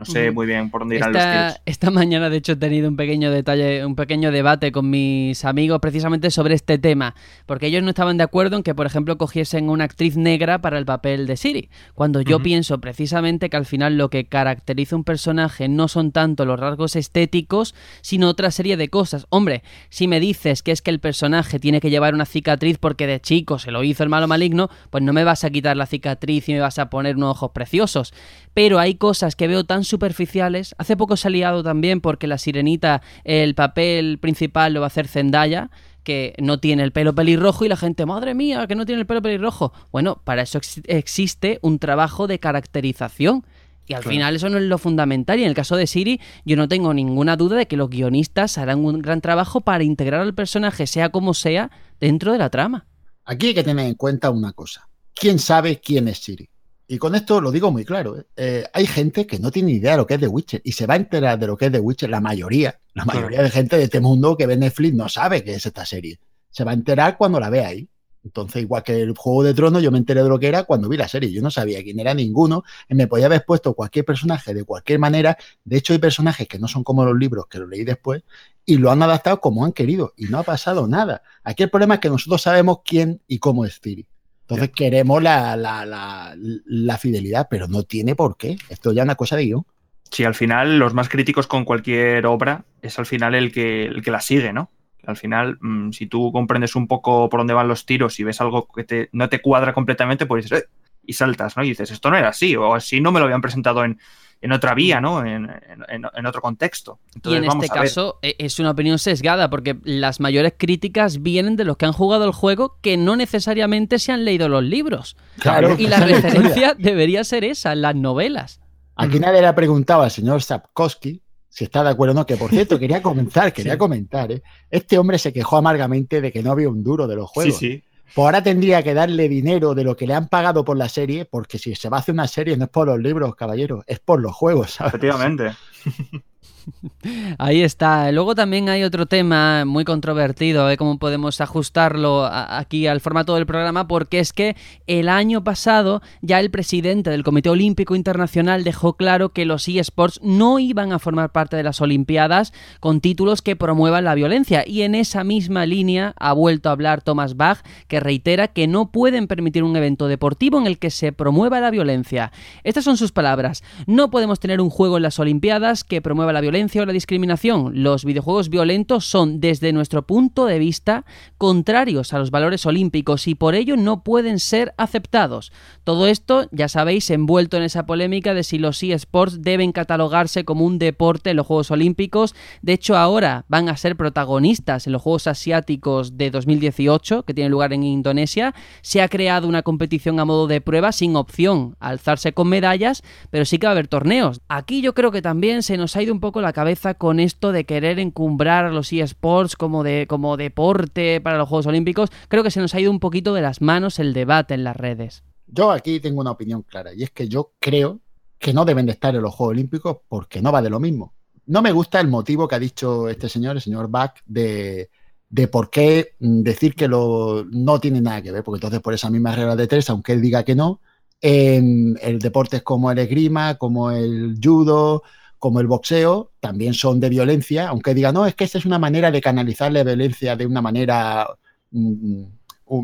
No sé muy bien por dónde irán los tiros. Esta mañana, de hecho, he tenido un pequeño detalle, un pequeño debate con mis amigos precisamente sobre este tema. Porque ellos no estaban de acuerdo en que, por ejemplo, cogiesen una actriz negra para el papel de Siri. Cuando yo pienso precisamente que al final lo que caracteriza un personaje no son tanto los rasgos estéticos, sino otra serie de cosas. Hombre, si me dices que es que el personaje tiene que llevar una cicatriz porque de chico se lo hizo el malo maligno, pues no me vas a quitar la cicatriz y me vas a poner unos ojos preciosos. Pero hay cosas que veo tan superficiales. Hace poco se ha liado también porque la sirenita, el papel principal lo va a hacer Zendaya que no tiene el pelo pelirrojo y la gente, madre mía, que no tiene el pelo pelirrojo. Bueno, para eso existe un trabajo de caracterización. Y al final eso no es lo fundamental. Y en el caso de Siri, yo no tengo ninguna duda de que los guionistas harán un gran trabajo para integrar al personaje, sea como sea, dentro de la trama. Aquí hay que tener en cuenta una cosa. ¿Quién sabe quién es Siri? Y con esto lo digo muy claro. ¿eh? Eh, hay gente que no tiene idea de lo que es The Witcher y se va a enterar de lo que es The Witcher. La mayoría, la mayoría de gente de este mundo que ve Netflix no sabe qué es esta serie. Se va a enterar cuando la vea ahí. Entonces, igual que el Juego de Tronos, yo me enteré de lo que era cuando vi la serie. Yo no sabía quién era ninguno. Y me podía haber puesto cualquier personaje de cualquier manera. De hecho, hay personajes que no son como los libros que lo leí después y lo han adaptado como han querido. Y no ha pasado nada. Aquí el problema es que nosotros sabemos quién y cómo es Ciri. Entonces queremos la, la, fidelidad, pero no tiene por qué. Esto ya es una cosa de guion. Sí, al final los más críticos con cualquier obra es al final el que, el que la sigue, ¿no? Al final, mm, si tú comprendes un poco por dónde van los tiros y ves algo que te, no te cuadra completamente, pues dices, eh", y saltas, ¿no? Y dices, esto no era así, o así no me lo habían presentado en, en otra vía, ¿no? En, en, en otro contexto. Entonces, y en este caso e, es una opinión sesgada, porque las mayores críticas vienen de los que han jugado el juego que no necesariamente se han leído los libros. Claro, y la referencia debería ser esa, en las novelas. Aquí nadie le ha preguntado al señor Sapkowski si está de acuerdo o no, que por cierto, quería comentar, quería comentar, ¿eh? Este hombre se quejó amargamente de que no había un duro de los juegos. Sí, sí. Pues ahora tendría que darle dinero de lo que le han pagado por la serie, porque si se va a hacer una serie no es por los libros, caballero, es por los juegos. ¿sabes? Efectivamente. Ahí está. Luego también hay otro tema muy controvertido, ¿eh? cómo podemos ajustarlo aquí al formato del programa, porque es que el año pasado ya el presidente del Comité Olímpico Internacional dejó claro que los eSports no iban a formar parte de las Olimpiadas con títulos que promuevan la violencia. Y en esa misma línea ha vuelto a hablar Thomas Bach, que reitera que no pueden permitir un evento deportivo en el que se promueva la violencia. Estas son sus palabras. No podemos tener un juego en las Olimpiadas que promueva la violencia o la discriminación. Los videojuegos violentos son, desde nuestro punto de vista, contrarios a los valores olímpicos y por ello no pueden ser aceptados. Todo esto, ya sabéis, envuelto en esa polémica de si los eSports deben catalogarse como un deporte en los Juegos Olímpicos. De hecho, ahora van a ser protagonistas en los Juegos Asiáticos de 2018, que tienen lugar en Indonesia. Se ha creado una competición a modo de prueba sin opción alzarse con medallas, pero sí que va a haber torneos. Aquí yo creo que también se nos ha ido un poco la cabeza con esto de querer encumbrar a los eSports como, de, como deporte para los Juegos Olímpicos. Creo que se nos ha ido un poquito de las manos el debate en las redes. Yo aquí tengo una opinión clara y es que yo creo que no deben de estar en los Juegos Olímpicos porque no va de lo mismo. No me gusta el motivo que ha dicho este señor, el señor Bach, de, de por qué decir que lo, no tiene nada que ver, porque entonces por esa misma regla de tres, aunque él diga que no, en el deporte como el esgrima, como el judo, como el boxeo, también son de violencia, aunque diga, no, es que esta es una manera de canalizar la violencia de una manera mm,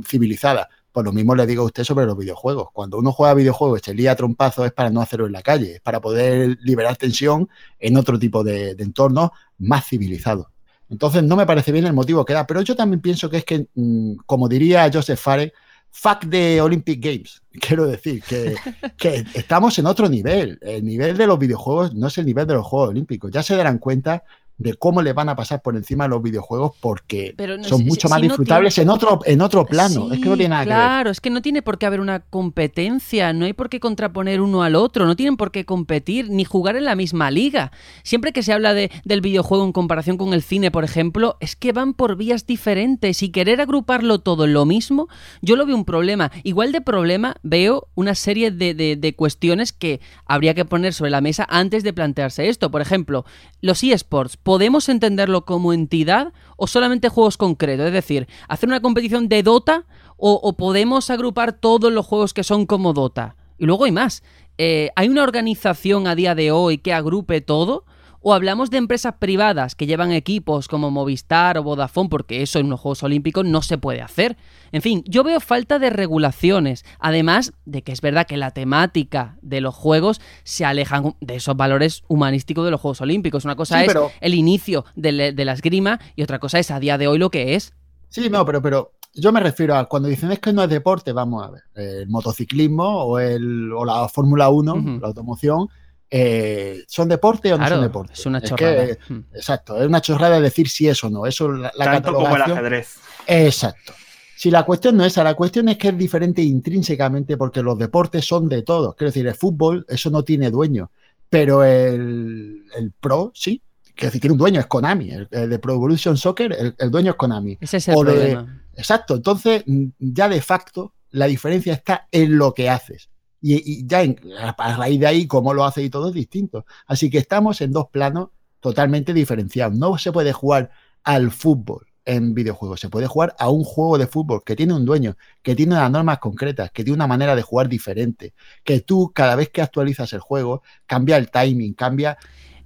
civilizada. Pues lo mismo le digo a usted sobre los videojuegos. Cuando uno juega videojuegos y se lía trompazo es para no hacerlo en la calle, es para poder liberar tensión en otro tipo de, de entornos más civilizados. Entonces no me parece bien el motivo que da, pero yo también pienso que es que, mm, como diría Joseph Fareh, fuck de Olympic Games. Quiero decir que, que, estamos en otro nivel. El nivel de los videojuegos no es el nivel de los Juegos Olímpicos. Ya se darán cuenta de cómo le van a pasar por encima los videojuegos porque no, son mucho más disfrutables tiene... en otro en otro plano. Sí, es que no tiene nada claro, que ver. es que no tiene por qué haber una competencia, no hay por qué contraponer uno al otro, no tienen por qué competir ni jugar en la misma liga. Siempre que se habla de, del videojuego en comparación con el cine, por ejemplo, es que van por vías diferentes y querer agruparlo todo en lo mismo, yo lo veo un problema. Igual de problema veo una serie de, de, de cuestiones que habría que poner sobre la mesa antes de plantearse esto. Por ejemplo, los eSports ¿podemos entenderlo como entidad o solamente juegos concretos? Es decir, hacer una competición de Dota o, podemos agrupar todos los juegos que son como Dota. Y luego hay más. Eh, ¿Hay una organización a día de hoy que agrupe todo? ¿O hablamos de empresas privadas que llevan equipos como Movistar o Vodafone? Porque eso en los Juegos Olímpicos no se puede hacer. En fin, yo veo falta de regulaciones. Además de que es verdad que la temática de los Juegos se alejan de esos valores humanísticos de los Juegos Olímpicos. Una cosa Sí, es pero- el inicio de, la esgrima y otra cosa es a día de hoy lo que es. Sí, no, pero, pero yo me refiero a cuando dicen es que no es deporte, vamos a ver, el motociclismo o, el, o la Fórmula 1, Ujú. la automoción, eh, ¿son deporte o no Claro, son deporte? es una que, chorrada. Mm. exacto, es una chorrada decir si es o no. Eso, la, la Tanto como el ajedrez. Exacto. Si la cuestión no es esa, la cuestión es que es diferente intrínsecamente porque los deportes son de todos. Quiero decir, el fútbol, eso no tiene dueño, pero el, el pro sí. Quiero decir, tiene un dueño, es Konami. El, el de Pro Evolution Soccer, el, el dueño es Konami. Ese es el O de- problema. Exacto. Entonces, mm, ya de facto, la diferencia está en lo que haces. Y, y ya en- a raíz de ahí, cómo lo haces y todo es distinto. Así que estamos en dos planos totalmente diferenciados. No se puede jugar al fútbol en videojuegos, se puede jugar a un juego de fútbol que tiene un dueño, que tiene unas normas concretas, que tiene una manera de jugar diferente, que tú cada vez que actualizas el juego cambia el timing, cambia...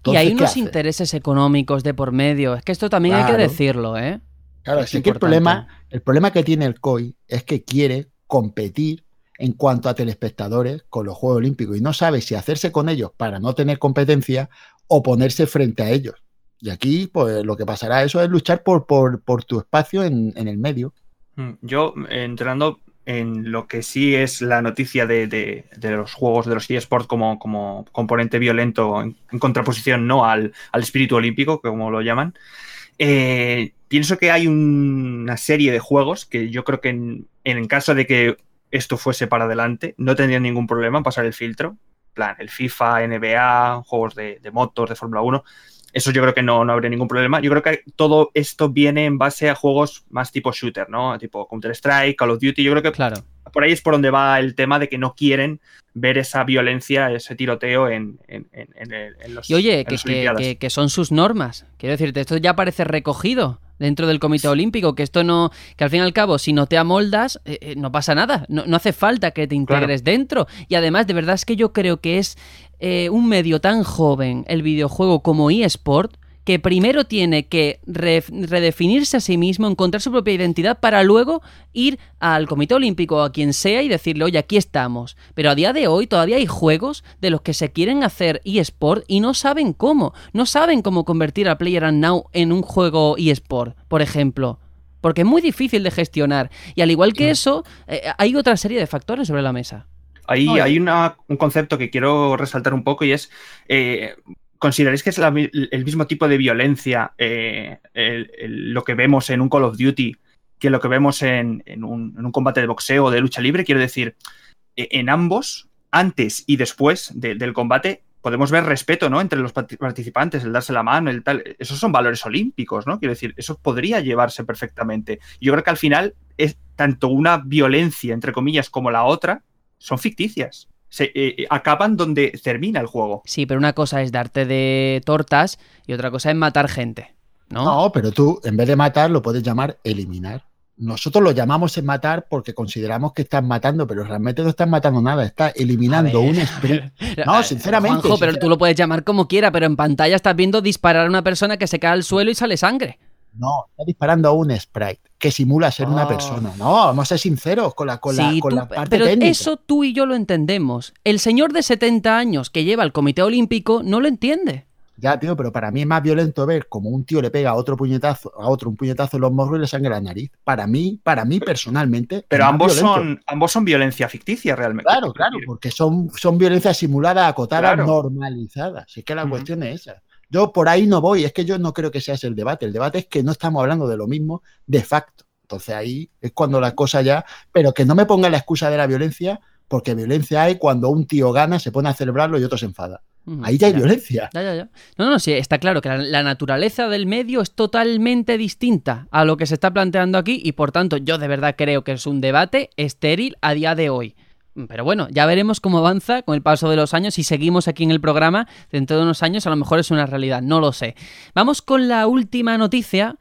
Y hay ¿qué unos intereses económicos de por medio. Es que esto también hay que decirlo, ¿eh? Claro, Es sí que el problema, el problema que tiene el COI es que quiere competir en cuanto a telespectadores con los Juegos Olímpicos y no sabe si hacerse con ellos para no tener competencia o ponerse frente a ellos. Y aquí, pues lo que pasará eso es luchar por, por, por tu espacio en, en, el medio. Mm, yo, entrando en lo que sí es la noticia de, de, los juegos de los eSports como, como componente violento en, contraposición no al, al, espíritu olímpico, como lo llaman, eh, pienso que hay un, una serie de juegos que yo creo que en, en caso de que esto fuese para adelante, no tendrían ningún problema en pasar el filtro. plan, el FIFA, NBA, juegos de, de motos, de Fórmula 1. Eso yo creo que no, no, habría ningún problema. Yo creo que todo esto viene en base a juegos más tipo shooter, ¿no? Tipo Counter-Strike, Call of Duty. Yo creo que claro. Por ahí es por donde va el tema de que no quieren ver esa violencia, ese tiroteo en, en, en, en los. Y oye, que, que, que, que, son sus normas. Quiero decirte, esto ya parece recogido dentro del Comité Olímpico, que esto no, que al fin y al cabo, si no te amoldas, eh, eh, no pasa nada, no, no, hace falta que te integres claro. dentro. Y además, de verdad es que yo creo que es eh, un medio tan joven, el videojuego como eSport, que primero tiene que re redefinirse a sí mismo, encontrar su propia identidad para luego ir al Comité Olímpico o a quien sea y decirle, oye, aquí estamos. Pero a día de hoy todavía hay juegos de los que se quieren hacer eSport y no saben cómo. No saben cómo convertir a Player Now en un juego eSport, por ejemplo. Porque es muy difícil de gestionar. Y al igual que sí. eso, eh, hay otra serie de factores sobre la mesa. Ahí hay una, un concepto que quiero resaltar un poco y es eh, ¿Consideráis que es el mismo tipo de violencia eh, lo que vemos en un Call of Duty que lo que vemos en, un, combate de boxeo o de lucha libre? Quiero decir, e, en ambos, antes y después de, del combate, podemos ver respeto ¿no? entre los participantes, el darse la mano, el tal. Esos son valores olímpicos, ¿no? Quiero decir, eso podría llevarse perfectamente. Yo creo que al final es tanto una violencia, entre comillas, como la otra, son ficticias se eh, acaban donde termina el juego. Sí, pero una cosa es darte de tortas y otra cosa es matar gente. No, no pero tú, en vez de matar, lo puedes llamar eliminar. Nosotros lo llamamos en matar porque consideramos que están matando, pero realmente no están matando nada, está eliminando un sprint. No, sinceramente. Juanjo, pero tú lo puedes llamar como quiera, pero en pantalla estás viendo disparar a una persona que se cae al suelo y sale sangre. No, está disparando a un sprite que simula ser oh. una persona. No, vamos a ser sinceros con la, con sí, la, con tú, la parte pero técnica. eso tú y yo lo entendemos. El señor de 70 años que lleva el Comité Olímpico no lo entiende. Ya, tío, pero para mí es más violento ver como un tío le pega a otro puñetazo, a otro un puñetazo en los morros y le sangra la nariz. Para mí, para mí personalmente. Pero ambos son, ambos son violencia ficticia realmente. Claro, claro, porque son, son violencia simulada, acotada, claro. normalizada. Así que la uh -huh. cuestión es esa. Yo por ahí no voy, es que yo no creo que sea ese el debate. El debate es que no estamos hablando de lo mismo de facto. Entonces ahí es cuando la cosa ya. Pero que no me ponga la excusa de la violencia, porque violencia hay cuando un tío gana, se pone a celebrarlo y otro se enfada. Ahí ya hay ya. violencia. Ya, ya, ya. No, no, sí, está claro que la, la, naturaleza del medio es totalmente distinta a lo que se está planteando aquí y por tanto yo de verdad creo que es un debate estéril a día de hoy. Pero bueno, ya veremos cómo avanza con el paso de los años. Si seguimos aquí en el programa, dentro de unos años a lo mejor es una realidad, no lo sé. Vamos con la última noticia.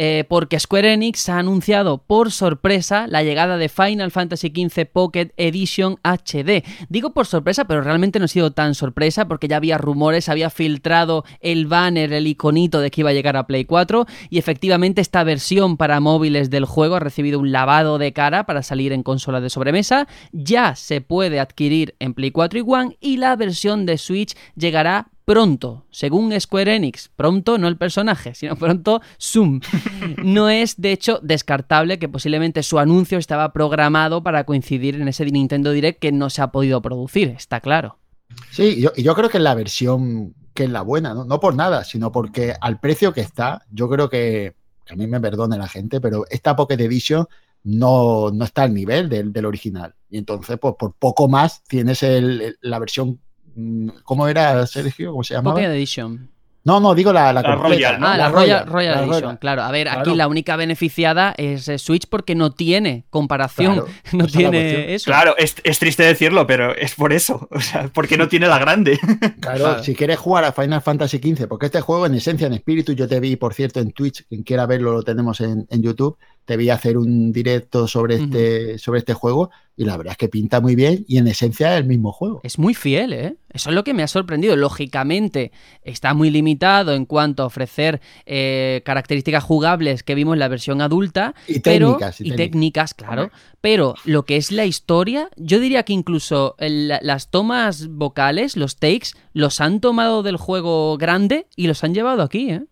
Eh, porque Square Enix ha anunciado por sorpresa la llegada de Final Fantasy XV Pocket Edition HD. Digo por sorpresa, pero realmente no ha sido tan sorpresa porque ya había rumores, había filtrado el banner, el iconito de que iba a llegar a Play 4 y efectivamente esta versión para móviles del juego ha recibido un lavado de cara para salir en consola de sobremesa. Ya se puede adquirir en Play 4 y One y la versión de Switch llegará pronto, según Square Enix, pronto no el personaje, sino pronto Zoom. No es, de hecho, descartable que posiblemente su anuncio estaba programado para coincidir en ese Nintendo Direct que no se ha podido producir, está claro. Sí, yo, yo creo que es la versión que es la buena, ¿no? no por nada, sino porque al precio que está, yo creo que, que a mí me perdone la gente, pero esta Pocket Edition no, no está al nivel del, del, original. Y entonces, pues por poco más tienes el, la versión ¿Cómo era, Sergio? ¿Cómo se llamaba? Pocket Edition. No, no, digo la, la, la Royal. ¿no? Ah, la, Royal, Edition, claro. A ver, claro. aquí la única beneficiada es eh, Switch porque no tiene comparación. Claro, no tiene eso. Claro, es, es, triste decirlo, pero es por eso. O sea, porque no tiene la grande. Claro, claro, si quieres jugar a Final Fantasy XV, porque este juego en esencia, en espíritu, yo te vi, por cierto, en Twitch, quien quiera verlo lo tenemos en, en YouTube, te vi hacer un directo sobre este, uh -huh. sobre este juego y la verdad es que pinta muy bien y en esencia es el mismo juego. Es muy fiel, ¿eh? Eso es lo que me ha sorprendido. Lógicamente está muy limitado en cuanto a ofrecer eh, características jugables que vimos en la versión adulta. Y pero, técnicas. Y, y técnicas, claro. Pero lo que es la historia, yo diría que incluso el, las tomas vocales, los takes, los han tomado del juego grande y los han llevado aquí, ¿eh?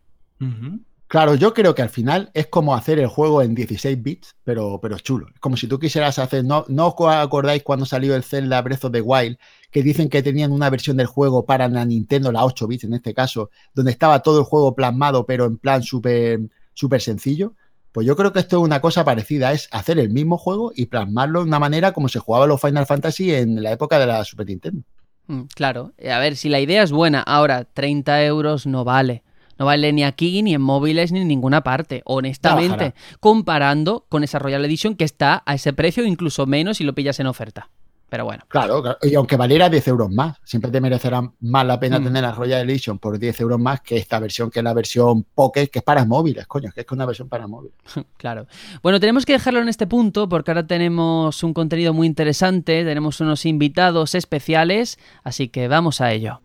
Claro, yo creo que al final es como hacer el juego en 16 bits, pero, pero chulo. Es como si tú quisieras hacer. No, ¿No os acordáis cuando salió el Zelda Breath of the Wild? Que dicen que tenían una versión del juego para la Nintendo, la 8 bits en este caso, donde estaba todo el juego plasmado, pero en plan súper súper sencillo. Pues yo creo que esto es una cosa parecida, es hacer el mismo juego y plasmarlo de una manera como se jugaba los Final Fantasy en la época de la Super Nintendo. Mm, claro, a ver, si la idea es buena, ahora 30 euros no vale. No vale ni aquí, ni en móviles, ni en ninguna parte. Honestamente, comparando con esa Royal Edition que está a ese precio, incluso menos si lo pillas en oferta. Pero bueno. Claro, y aunque valiera 10 euros más, siempre te merecerá más la pena mm. tener la Royal Edition por 10 euros más que esta versión, que es la versión Pocket, que es para móviles, coño, que es una versión para móviles. claro. Bueno, tenemos que dejarlo en este punto porque ahora tenemos un contenido muy interesante, tenemos unos invitados especiales, así que vamos a ello.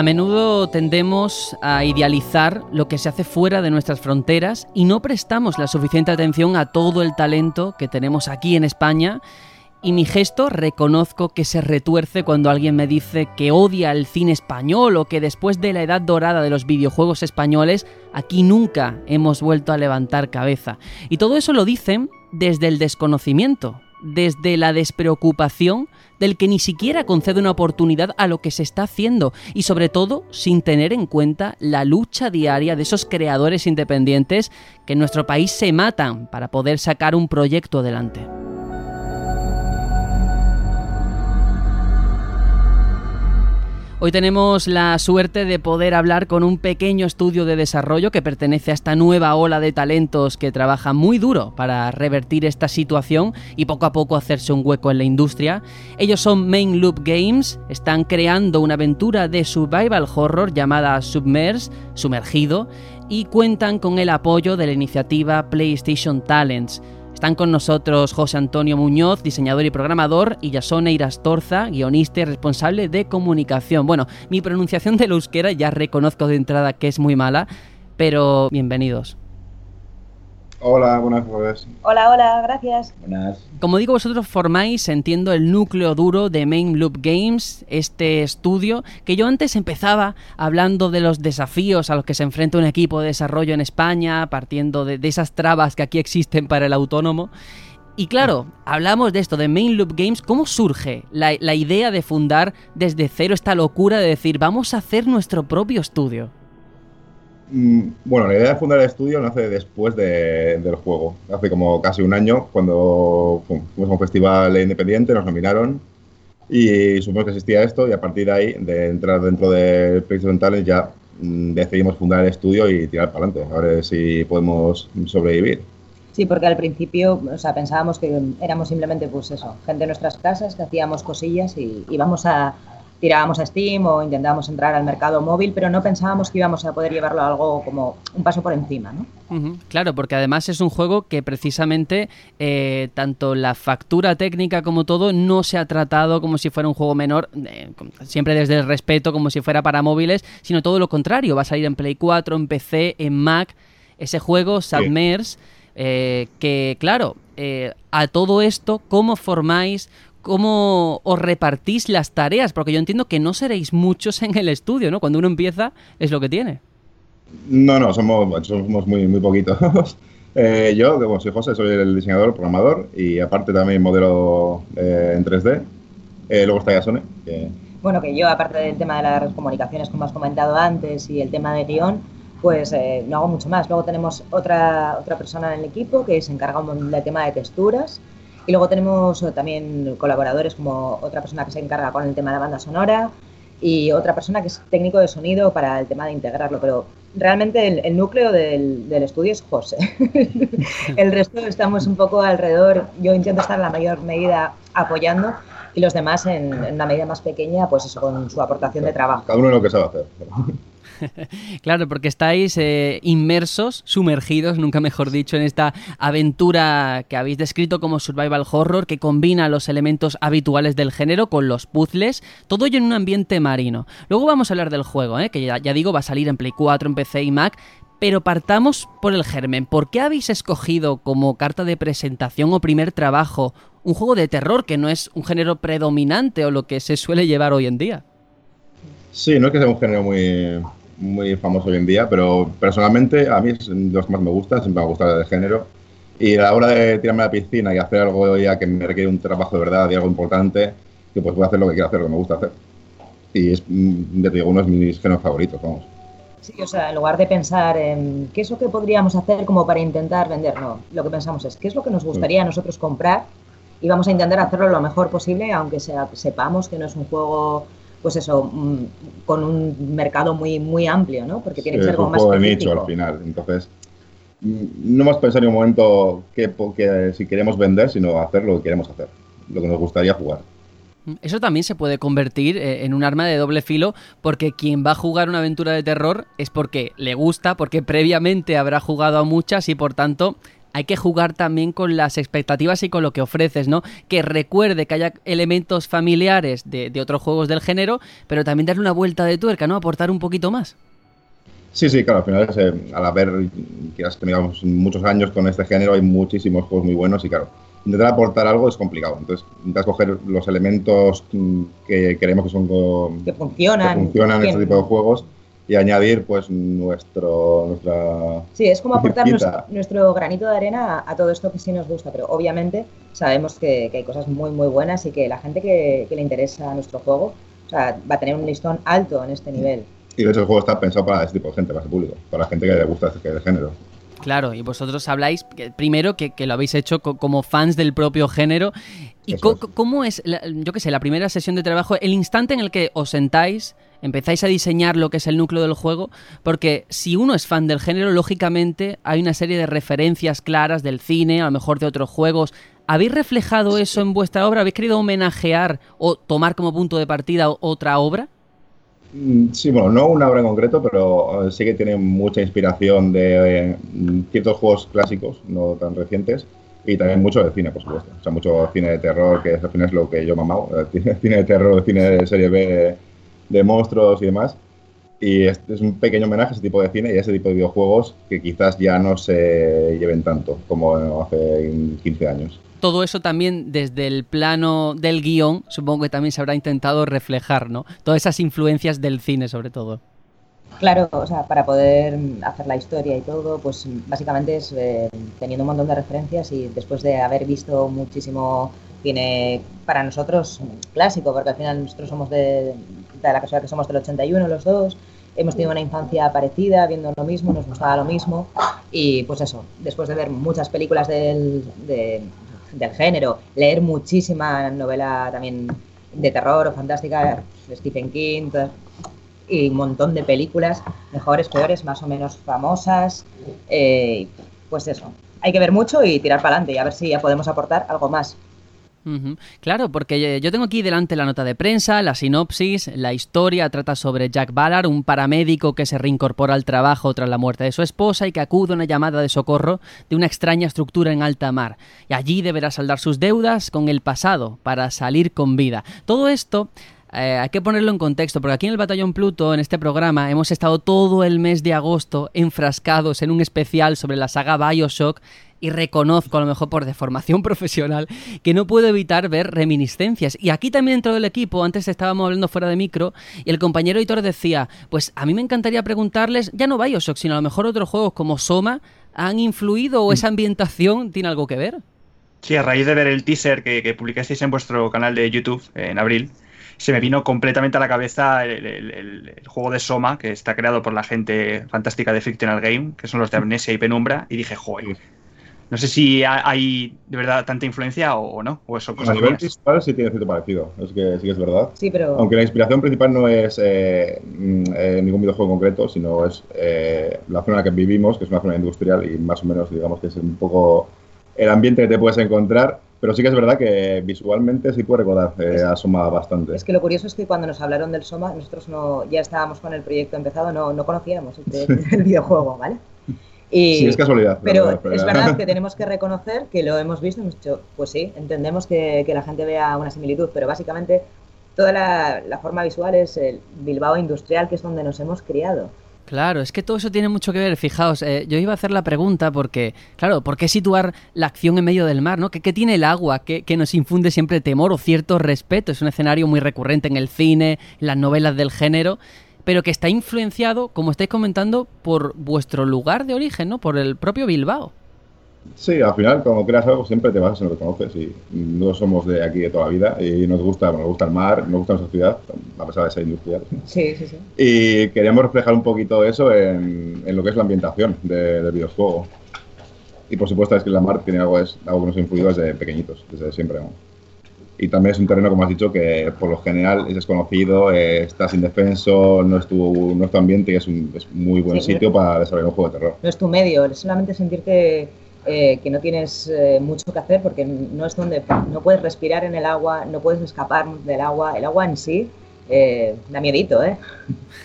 A menudo tendemos a idealizar lo que se hace fuera de nuestras fronteras y no prestamos la suficiente atención a todo el talento que tenemos aquí en España. Y mi gesto reconozco que se retuerce cuando alguien me dice que odia el cine español o que después de la edad dorada de los videojuegos españoles, aquí nunca hemos vuelto a levantar cabeza. Y todo eso lo dicen desde el desconocimiento, desde la despreocupación del que ni siquiera concede una oportunidad a lo que se está haciendo y sobre todo sin tener en cuenta la lucha diaria de esos creadores independientes que en nuestro país se matan para poder sacar un proyecto adelante. Hoy tenemos la suerte de poder hablar con un pequeño estudio de desarrollo que pertenece a esta nueva ola de talentos que trabaja muy duro para revertir esta situación y poco a poco hacerse un hueco en la industria. Ellos son Main Loop Games, están creando una aventura de survival horror llamada Submerge, sumergido, y cuentan con el apoyo de la iniciativa PlayStation Talents. Están con nosotros José Antonio Muñoz, diseñador y programador, y Yasone Irastorza, guionista y responsable de comunicación. Bueno, mi pronunciación de euskera ya reconozco de entrada que es muy mala, pero bienvenidos. Hola, buenas tardes. Hola, hola, gracias. Buenas. Como digo, vosotros formáis, entiendo, el núcleo duro de Main Loop Games, este estudio, que yo antes empezaba hablando de los desafíos a los que se enfrenta un equipo de desarrollo en España, partiendo de, esas trabas que aquí existen para el autónomo. Y claro, hablamos de esto, de Main Loop Games, ¿cómo surge la, la idea de fundar desde cero esta locura de decir, vamos a hacer nuestro propio estudio? Mm, bueno, la idea de fundar el estudio nace después del juego. Hace como casi un año, cuando fuimos a un festival independiente, nos nominaron y supimos que existía esto y a partir de ahí, de entrar dentro de PlayStation Talent, ya mm, decidimos fundar el estudio y tirar para adelante, a ver si podemos sobrevivir. Sí, porque al principio o sea, pensábamos que éramos simplemente pues eso, gente de nuestras casas que hacíamos cosillas y íbamos a, tirábamos a Steam o intentábamos entrar al mercado móvil, pero no pensábamos que íbamos a poder llevarlo a algo como un paso por encima, ¿no? Claro, porque además es un juego que precisamente eh, tanto la factura técnica como todo no se ha tratado como si fuera un juego menor, eh, siempre desde el respeto, como si fuera para móviles, sino todo lo contrario, va a salir en Play 4, en PC, en Mac, ese juego Submerse, eh, que claro, a todo esto, ¿cómo formáis cómo os repartís las tareas, porque yo entiendo que no seréis muchos en el estudio, ¿no? Cuando uno empieza es lo que tiene. No, no, somos, somos muy, muy poquitos. eh, yo, como soy José, soy el diseñador, programador y aparte también modelo eh, en 3D. Eh, luego está Yasone. Bueno, que yo, aparte del tema de las comunicaciones, como has comentado antes, y el tema de guion, pues eh, no hago mucho más. Luego tenemos otra, otra persona en el equipo que se encarga del tema de texturas y luego tenemos también colaboradores como otra persona que se encarga con el tema de banda sonora y otra persona que es técnico de sonido para el tema de integrarlo. Pero realmente el, núcleo del, estudio es José. el resto estamos un poco alrededor. Yo intento estar en la mayor medida apoyando y los demás en, una medida más pequeña, pues eso, con su aportación de trabajo. Cada uno lo que sabe hacer. claro, porque estáis eh, inmersos, sumergidos, nunca mejor dicho, en esta aventura que habéis descrito como survival horror, que combina los elementos habituales del género con los puzzles, todo ello en un ambiente marino. Luego vamos a hablar del juego, ¿eh? que ya, ya digo, va a salir en Play 4, en PC y Mac, pero partamos por el germen. ¿Por qué habéis escogido como carta de presentación o primer trabajo un juego de terror que no es un género predominante o lo que se suele llevar hoy en día? Sí, no es que sea un género muy, muy famoso hoy en día, pero personalmente a mí es de los que más me gusta, siempre me ha gustado el género. Y a la hora de tirarme a la piscina y hacer algo ya que me requiere un trabajo de verdad y algo importante, que pues puedo hacer lo que quiero hacer, lo que me gusta hacer. Y es, ya digo, uno de mis géneros favoritos, vamos. Sí, o sea, en lugar de pensar en qué es lo que podríamos hacer como para intentar vender, no, lo que pensamos es qué es lo que nos gustaría a nosotros comprar y vamos a intentar hacerlo lo mejor posible, aunque sea, sepamos que no es un juego, pues eso, mm, con un mercado muy, muy amplio, ¿no? Porque tiene que ser como más juego de específico. nicho al final. Entonces, mm, no hemos pensado en un momento que, que si queremos vender, sino hacer lo que queremos hacer, lo que nos gustaría jugar. Eso también se puede convertir eh, en un arma de doble filo porque quien va a jugar una aventura de terror es porque le gusta, porque previamente habrá jugado a muchas y por tanto hay que jugar también con las expectativas y con lo que ofreces, ¿no? Que recuerde que haya elementos familiares de, de otros juegos del género, pero también darle una vuelta de tuerca, ¿no? Aportar un poquito más. Sí, sí, claro, al final, es, eh, al haber tenido muchos años con este género, hay muchísimos juegos muy buenos y claro, intentar aportar algo es complicado. Entonces, intentas coger los elementos mm, que creemos que son Que funcionan. que funcionan en este tipo de juegos y añadir pues nuestro nuestra Sí, es como aportar nuestro, nuestro granito de arena a, a todo esto que sí nos gusta, pero obviamente sabemos que, que hay cosas muy, muy buenas y que la gente que, que le interesa nuestro juego o sea, va a tener un listón alto en este nivel. y de hecho el juego está pensado para este tipo de gente, para ese público, para la gente que le gusta este género. Claro, y vosotros habláis que- primero que, que lo habéis hecho co- como fans del propio género. ¿Y co- es. cómo es, la- yo qué sé, la primera sesión de trabajo, el instante en el que os sentáis, empezáis a diseñar lo que es el núcleo del juego? Porque si uno es fan del género, lógicamente hay una serie de referencias claras del cine, a lo mejor de otros juegos. ¿Habéis reflejado eso en vuestra obra? ¿Habéis querido homenajear o tomar como punto de partida otra obra? Mm, Sí, bueno, no una obra en concreto, pero eh, sí que tiene mucha inspiración de eh, ciertos juegos clásicos, no tan recientes, y también mucho de cine, por supuesto. O sea, mucho cine de terror, que al final es lo que yo mamado, cine- de terror, cine de serie B, de, monstruos y demás. Y es un pequeño homenaje a ese tipo de cine y a ese tipo de videojuegos que quizás ya no se lleven tanto como hace 15 años. Todo eso también desde el plano del guion, supongo que también se habrá intentado reflejar, ¿no? Todas esas influencias del cine, sobre todo. Claro, o sea, para poder hacer la historia y todo, pues básicamente es eh, teniendo un montón de referencias y después de haber visto muchísimo cine para nosotros clásico, porque al final nosotros somos de, de la casualidad que somos del 81 los dos, hemos tenido una infancia parecida, viendo lo mismo, nos gustaba lo mismo y pues eso, después de ver muchas películas del, de- del género, leer muchísima novela también de terror o fantástica, Stephen King, y un montón de películas, mejores, peores, más o menos famosas. eh, pues eso, hay que ver mucho y tirar para adelante y a ver si ya podemos aportar algo más. Claro, porque eh, yo tengo aquí delante la nota de prensa, la sinopsis, la historia trata sobre Jack Ballard, un paramédico que se reincorpora al trabajo tras la muerte de su esposa y que acude a una llamada de socorro de una extraña estructura en alta mar. Y allí deberá saldar sus deudas con el pasado para salir con vida. Todo esto eh, hay que ponerlo en contexto, porque aquí en el Batallón Pluto, en este programa, hemos estado todo el mes de agosto enfrascados en un especial sobre la saga Bioshock y reconozco, a lo mejor por deformación profesional, que no puedo evitar ver reminiscencias. Y aquí también dentro del equipo, antes estábamos hablando fuera de micro, y el compañero editor decía, pues a mí me encantaría preguntarles, ya no Bioshock, sino a lo mejor otros juegos como Soma, ¿han influido o esa ambientación tiene algo que ver? Sí, a raíz de ver el teaser que, que publicasteis en vuestro canal de YouTube en abril, se me vino completamente a la cabeza el, el- el- el juego de Soma, que está creado por la gente fantástica de Fictional Game, que son los de Amnesia y Penumbra, y dije, joder, no sé si ha- hay de verdad tanta influencia o, o no, o eso a cosas nivel visual sí tiene cierto parecido, es que sí que es verdad. Sí, pero Aunque la inspiración principal no es eh, mm, eh, ningún videojuego concreto, sino es eh, la zona en la que vivimos, que es una zona industrial y más o menos digamos que es un poco el ambiente que te puedes encontrar Pero sí que es verdad que visualmente sí puede recordar eh, a Soma bastante. Es que lo curioso es que cuando nos hablaron del Soma, nosotros no ya estábamos con el proyecto empezado, no, no conocíamos el, videojuego, ¿vale? Y, sí, es casualidad. Pero, es verdad que tenemos que reconocer que lo hemos visto, hemos dicho, pues sí, entendemos que, que la gente vea una similitud, pero básicamente toda la, la, forma visual es el Bilbao industrial, que es donde nos hemos criado. Claro, es que todo eso tiene mucho que ver. Fijaos, eh, yo iba a hacer la pregunta porque, claro, ¿por qué situar la acción en medio del mar? ¿no? ¿Qué, qué tiene el agua que, que, nos infunde siempre temor o cierto respeto? Es un escenario muy recurrente en el cine, en las novelas del género, pero que está influenciado, como estáis comentando, por vuestro lugar de origen, ¿no? Por el propio Bilbao. Sí, al final, cuando creas algo, siempre te basas en lo que conoces. Y no somos de aquí de toda la vida. Y nos gusta, nos gusta el mar, nos gusta nuestra ciudad, a pesar de ser industrial. Sí, sí, sí. Y queríamos reflejar un poquito eso en, en lo que es la ambientación de, del videojuego. Y por supuesto, es que la mar tiene algo, es algo que nos ha influido desde pequeñitos, desde siempre. ¿no? Y también es un terreno, como has dicho, que por lo general es desconocido, eh, estás indefenso, no es tu, no es tu ambiente y es un es muy buen sí, sitio no, para desarrollar un juego de terror. No es tu medio, es solamente sentirte eh, que no tienes eh, mucho que hacer porque no es donde no puedes respirar en el agua, no puedes escapar del agua. El agua en sí eh, da miedito, ¿eh?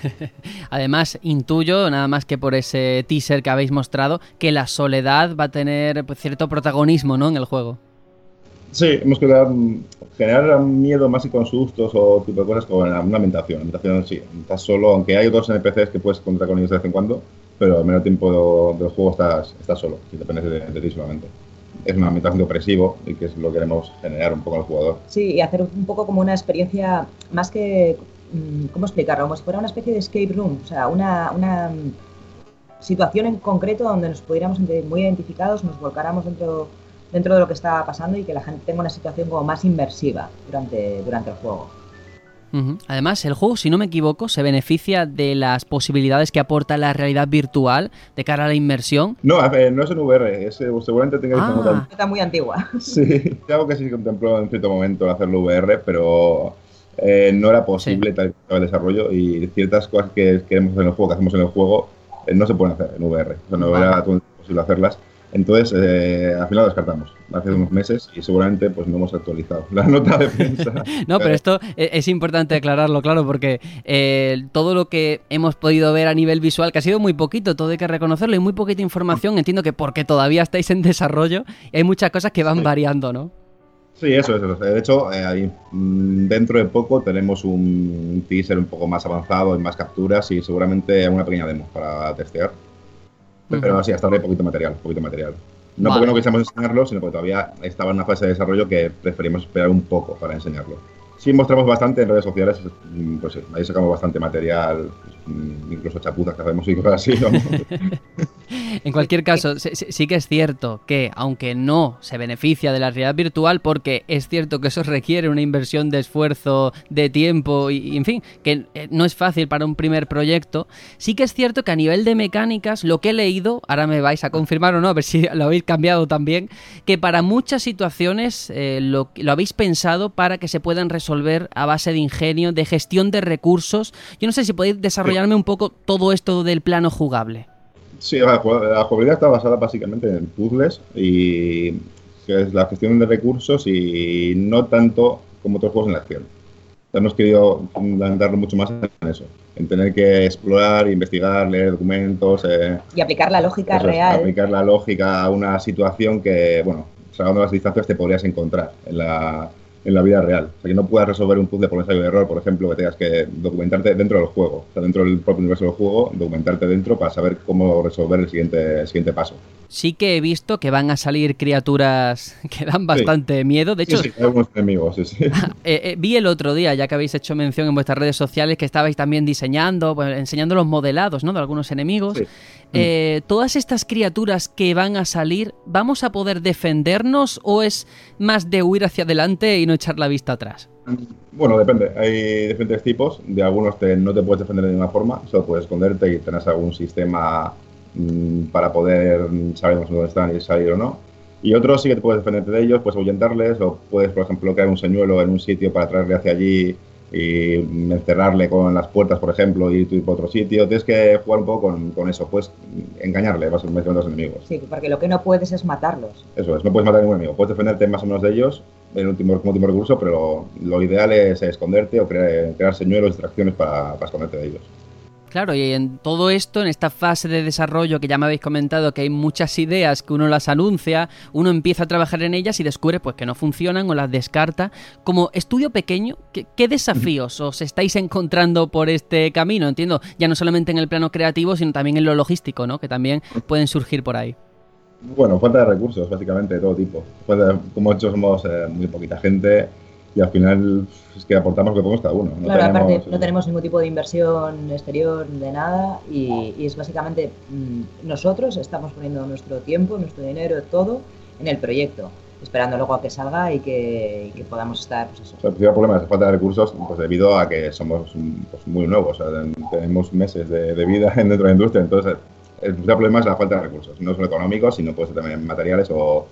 Además, intuyo, nada más que por ese teaser que habéis mostrado, que la soledad va a tener pues, cierto protagonismo ¿no? en el juego. Sí, hemos querido generar miedo más y con sustos o tipo de cosas con una ambientación. La ambientación sí, estás solo, aunque hay otros NPCs que puedes encontrar con ellos de vez en cuando, pero al menos tiempo del juego estás, estás solo, si dependes de, de ti solamente. Es una ambientación opresivo y que es lo que queremos generar un poco al jugador. Sí, y hacer un poco como una experiencia más que, ¿cómo explicarlo? Como si fuera una especie de escape room, o sea, una, una situación en concreto donde nos pudiéramos sentir muy identificados, nos volcáramos dentro dentro de lo que está pasando y que la gente tenga una situación como más inmersiva durante, durante el juego. Además, el juego, si no me equivoco, se beneficia de las posibilidades que aporta la realidad virtual de cara a la inmersión. No, no es en VR, es, seguramente tenga ah. nota. Está muy antigua. Sí, algo que sí contempló en cierto momento hacerlo VR, pero eh, no era posible sí. tal el desarrollo y ciertas cosas que queremos hacer en el juego, que hacemos en el juego, eh, no se pueden hacer en VR. O sea, no vale. era posible hacerlas. Entonces, eh, al final lo descartamos hace unos meses y seguramente pues no hemos actualizado la nota de prensa. no, pero esto e-, es importante aclararlo, claro, porque eh, todo lo que hemos podido ver a nivel visual, que ha sido muy poquito, todo hay que reconocerlo, y muy poquita información, entiendo que porque todavía estáis en desarrollo y hay muchas cosas que van sí. variando, ¿no? Sí, eso es. Eso. De hecho, eh, ahí, dentro de poco tenemos un teaser un poco más avanzado, en más capturas y seguramente una pequeña demo para testear. Pero sí, hasta ahora hay poquito material, poquito material. No vale. porque no quisiéramos enseñarlo, sino porque todavía estaba en una fase de desarrollo que preferimos esperar un poco para enseñarlo. Sí mostramos bastante en redes sociales, pues sí, ahí sacamos bastante material, incluso chapuzas que hacemos y cosas así. en cualquier caso, sí, que es cierto que, aunque no se beneficia de la realidad virtual, porque es cierto que eso requiere una inversión de esfuerzo, de tiempo, y, en fin, que eh, no es fácil para un primer proyecto, sí que es cierto que a nivel de mecánicas, lo que he leído, ahora me vais a confirmar o no, a ver si lo habéis cambiado también, que para muchas situaciones eh, lo, habéis pensado para que se puedan resolver a base de ingenio, de gestión de recursos. Yo no sé si podéis desarrollarme un poco todo esto del plano jugable. Sí, la, la jugabilidad está basada básicamente en puzzles y que es la gestión de recursos y no tanto como otros juegos en la acción. Hemos querido darle mucho más en eso, en tener que explorar, investigar, leer documentos. Eh, y aplicar la lógica real. Es, aplicar la lógica a una situación que, bueno, salvando las distancias te podrías encontrar en la, en la vida real. O sea, que no puedas resolver un puzzle por ensayo de error, por ejemplo, que tengas que documentarte dentro del juego, o sea, dentro del propio universo del juego, documentarte dentro para saber cómo resolver el siguiente, el siguiente paso. Sí que he visto que van a salir criaturas que dan bastante sí. miedo. De hecho, sí, sí, algunos enemigos, sí, sí. eh, eh, vi el otro día, ya que habéis hecho mención en vuestras redes sociales, que estabais también diseñando, pues, enseñando los modelados ¿no? de algunos enemigos. Sí. Eh, todas estas criaturas que van a salir, ¿vamos a poder defendernos o es más de huir hacia adelante y no echar la vista atrás? Bueno, depende. Hay diferentes tipos. De algunos te, no te puedes defender de ninguna forma, solo puedes esconderte y tenés algún sistema mmm, para poder saber dónde están y salir o no. Y otros sí que te puedes defenderte de ellos, puedes ahuyentarles o puedes, por ejemplo, crear un señuelo en un sitio para traerle hacia allí y encerrarle con las puertas, por ejemplo, y tú ir por otro sitio. Tienes que jugar un poco con, con eso, pues engañarle vas a a los enemigos. Sí, porque lo que no puedes es matarlos. Eso es, no puedes matar a ningún enemigo. Puedes defenderte más o menos de ellos en último, como último recurso, pero lo, ideal es esconderte o crear, crear señuelos, distracciones para, para esconderte de ellos. Claro, y en todo esto, en esta fase de desarrollo que ya me habéis comentado, que hay muchas ideas que uno las anuncia, uno empieza a trabajar en ellas y descubre pues que no funcionan o las descarta. Como estudio pequeño, ¿qué, desafíos os estáis encontrando por este camino? Entiendo, ya no solamente en el plano creativo, sino también en lo logístico, ¿no? Que también pueden surgir por ahí. Bueno, falta de recursos, básicamente, de todo tipo. Como hecho somos eh, muy poquita gente, y al final es que aportamos lo que podemos cada uno. No claro, tenemos, aparte no tenemos ningún tipo de inversión exterior de nada y, es básicamente mm, nosotros estamos poniendo nuestro tiempo, nuestro dinero, todo en el proyecto, esperando luego a que salga y que, podamos estar. Pues eso. el principal problema es falta de recursos pues debido a que somos pues, muy nuevos, tenemos meses de, vida dentro de la industria, entonces el principal problema es la falta de recursos, no solo económicos, sino puede ser también materiales o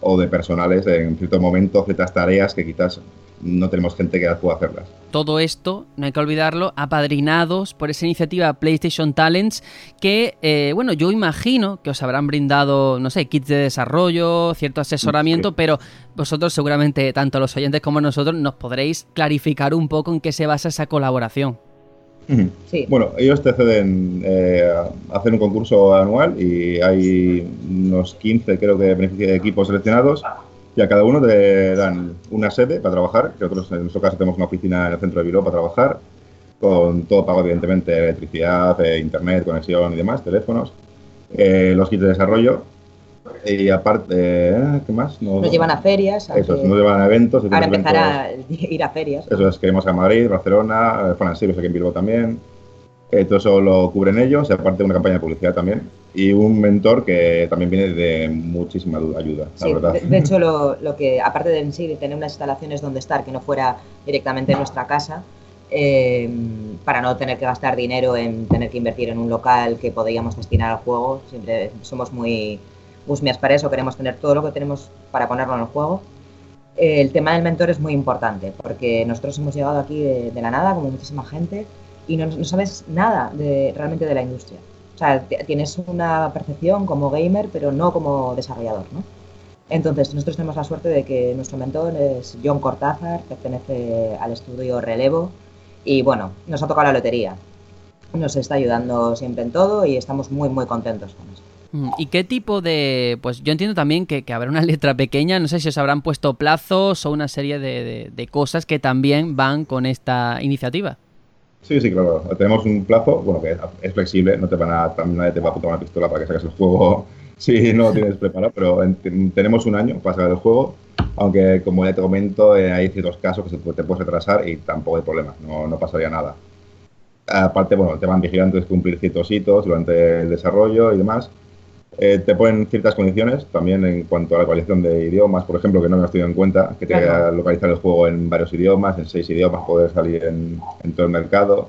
o de personales en cierto momento, ciertas tareas que quizás no tenemos gente que pueda hacerlas. Todo esto, no hay que olvidarlo, apadrinados por esa iniciativa PlayStation Talents que, eh, bueno, yo imagino que os habrán brindado, no sé, kits de desarrollo, cierto asesoramiento, pero vosotros seguramente, tanto los oyentes como nosotros, nos podréis clarificar un poco en qué se basa esa colaboración. Bueno, ellos te ceden eh, hacer un concurso anual y hay unos 15, creo que, de equipos seleccionados y a cada uno te dan una sede para trabajar, que nosotros en nuestro caso tenemos una oficina en el centro de Bilbao para trabajar, con todo pago, evidentemente, electricidad, eh, internet, conexión y demás, teléfonos, eh, los kits de desarrollo y aparte, eh, ¿qué más? nos llevan a ferias. Eso, nos llevan a eventos. Ahora empezar a ir a ferias. Eso es, queremos a Madrid, Barcelona, Fan Sirius aquí en Bilbao también. Eh, todo eso lo cubren ellos, y aparte una campaña de publicidad también. Y un mentor que también viene de muchísima ayuda, la verdad. De, hecho, lo, lo, que, aparte de en sí de tener unas instalaciones donde estar, que no fuera directamente en nuestra casa, eh, para no tener que gastar dinero en tener que invertir en un local que podríamos destinar al juego, siempre somos muy Usmias para eso, queremos tener todo lo que tenemos para ponerlo en el juego. el tema del mentor es muy importante, porque nosotros hemos llegado aquí de, la nada, como muchísima gente, y no, sabes nada de, realmente de la industria. O sea, tienes una percepción como gamer, pero no como desarrollador, ¿no? Entonces, nosotros tenemos la suerte de que nuestro mentor es John Cortázar, pertenece al estudio Relevo, y bueno, nos ha tocado la lotería. Nos está ayudando siempre en todo y estamos muy, muy contentos con eso. Mm, ¿Y qué tipo de...? Pues yo entiendo también que, habrá una letra pequeña, no sé si os habrán puesto plazos o una serie de, cosas que también van con esta iniciativa. Sí, sí, claro. Tenemos un plazo, bueno, que es flexible, no te van a, nadie te va a apuntar una pistola para que saques el juego si no lo tienes preparado, pero tenemos un año para sacar el juego, aunque como ya te comento, eh, hay ciertos casos que te puedes retrasar y tampoco hay problema, no, no pasaría nada. Aparte, bueno, te van vigilando cumplir ciertos hitos durante el desarrollo y demás, eh, te ponen ciertas condiciones también en cuanto a la localización de idiomas, por ejemplo, que no me has tenido en cuenta, que te claro. localizar el juego en varios idiomas, en seis idiomas, poder salir en, en todo el mercado.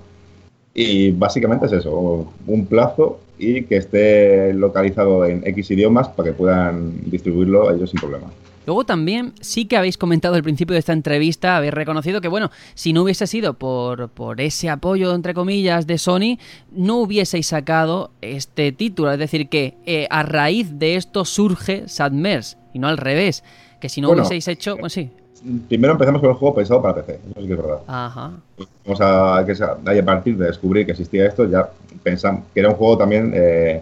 Y básicamente es eso, un plazo y que esté localizado en X idiomas para que puedan distribuirlo ellos sin problema. Luego también sí que habéis comentado al principio de esta entrevista, habéis reconocido que, bueno, si no hubiese sido por, por ese apoyo, entre comillas, de Sony, no hubieseis sacado este título. Es decir, que eh, a raíz de esto surge Sadmers y no al revés. Que si no hubieseis hecho, pues sí. Primero empezamos con el juego pensado para PC, eso sí que es verdad. Ajá. Vamos a, que a partir de descubrir que existía esto, ya pensamos que era un juego también eh,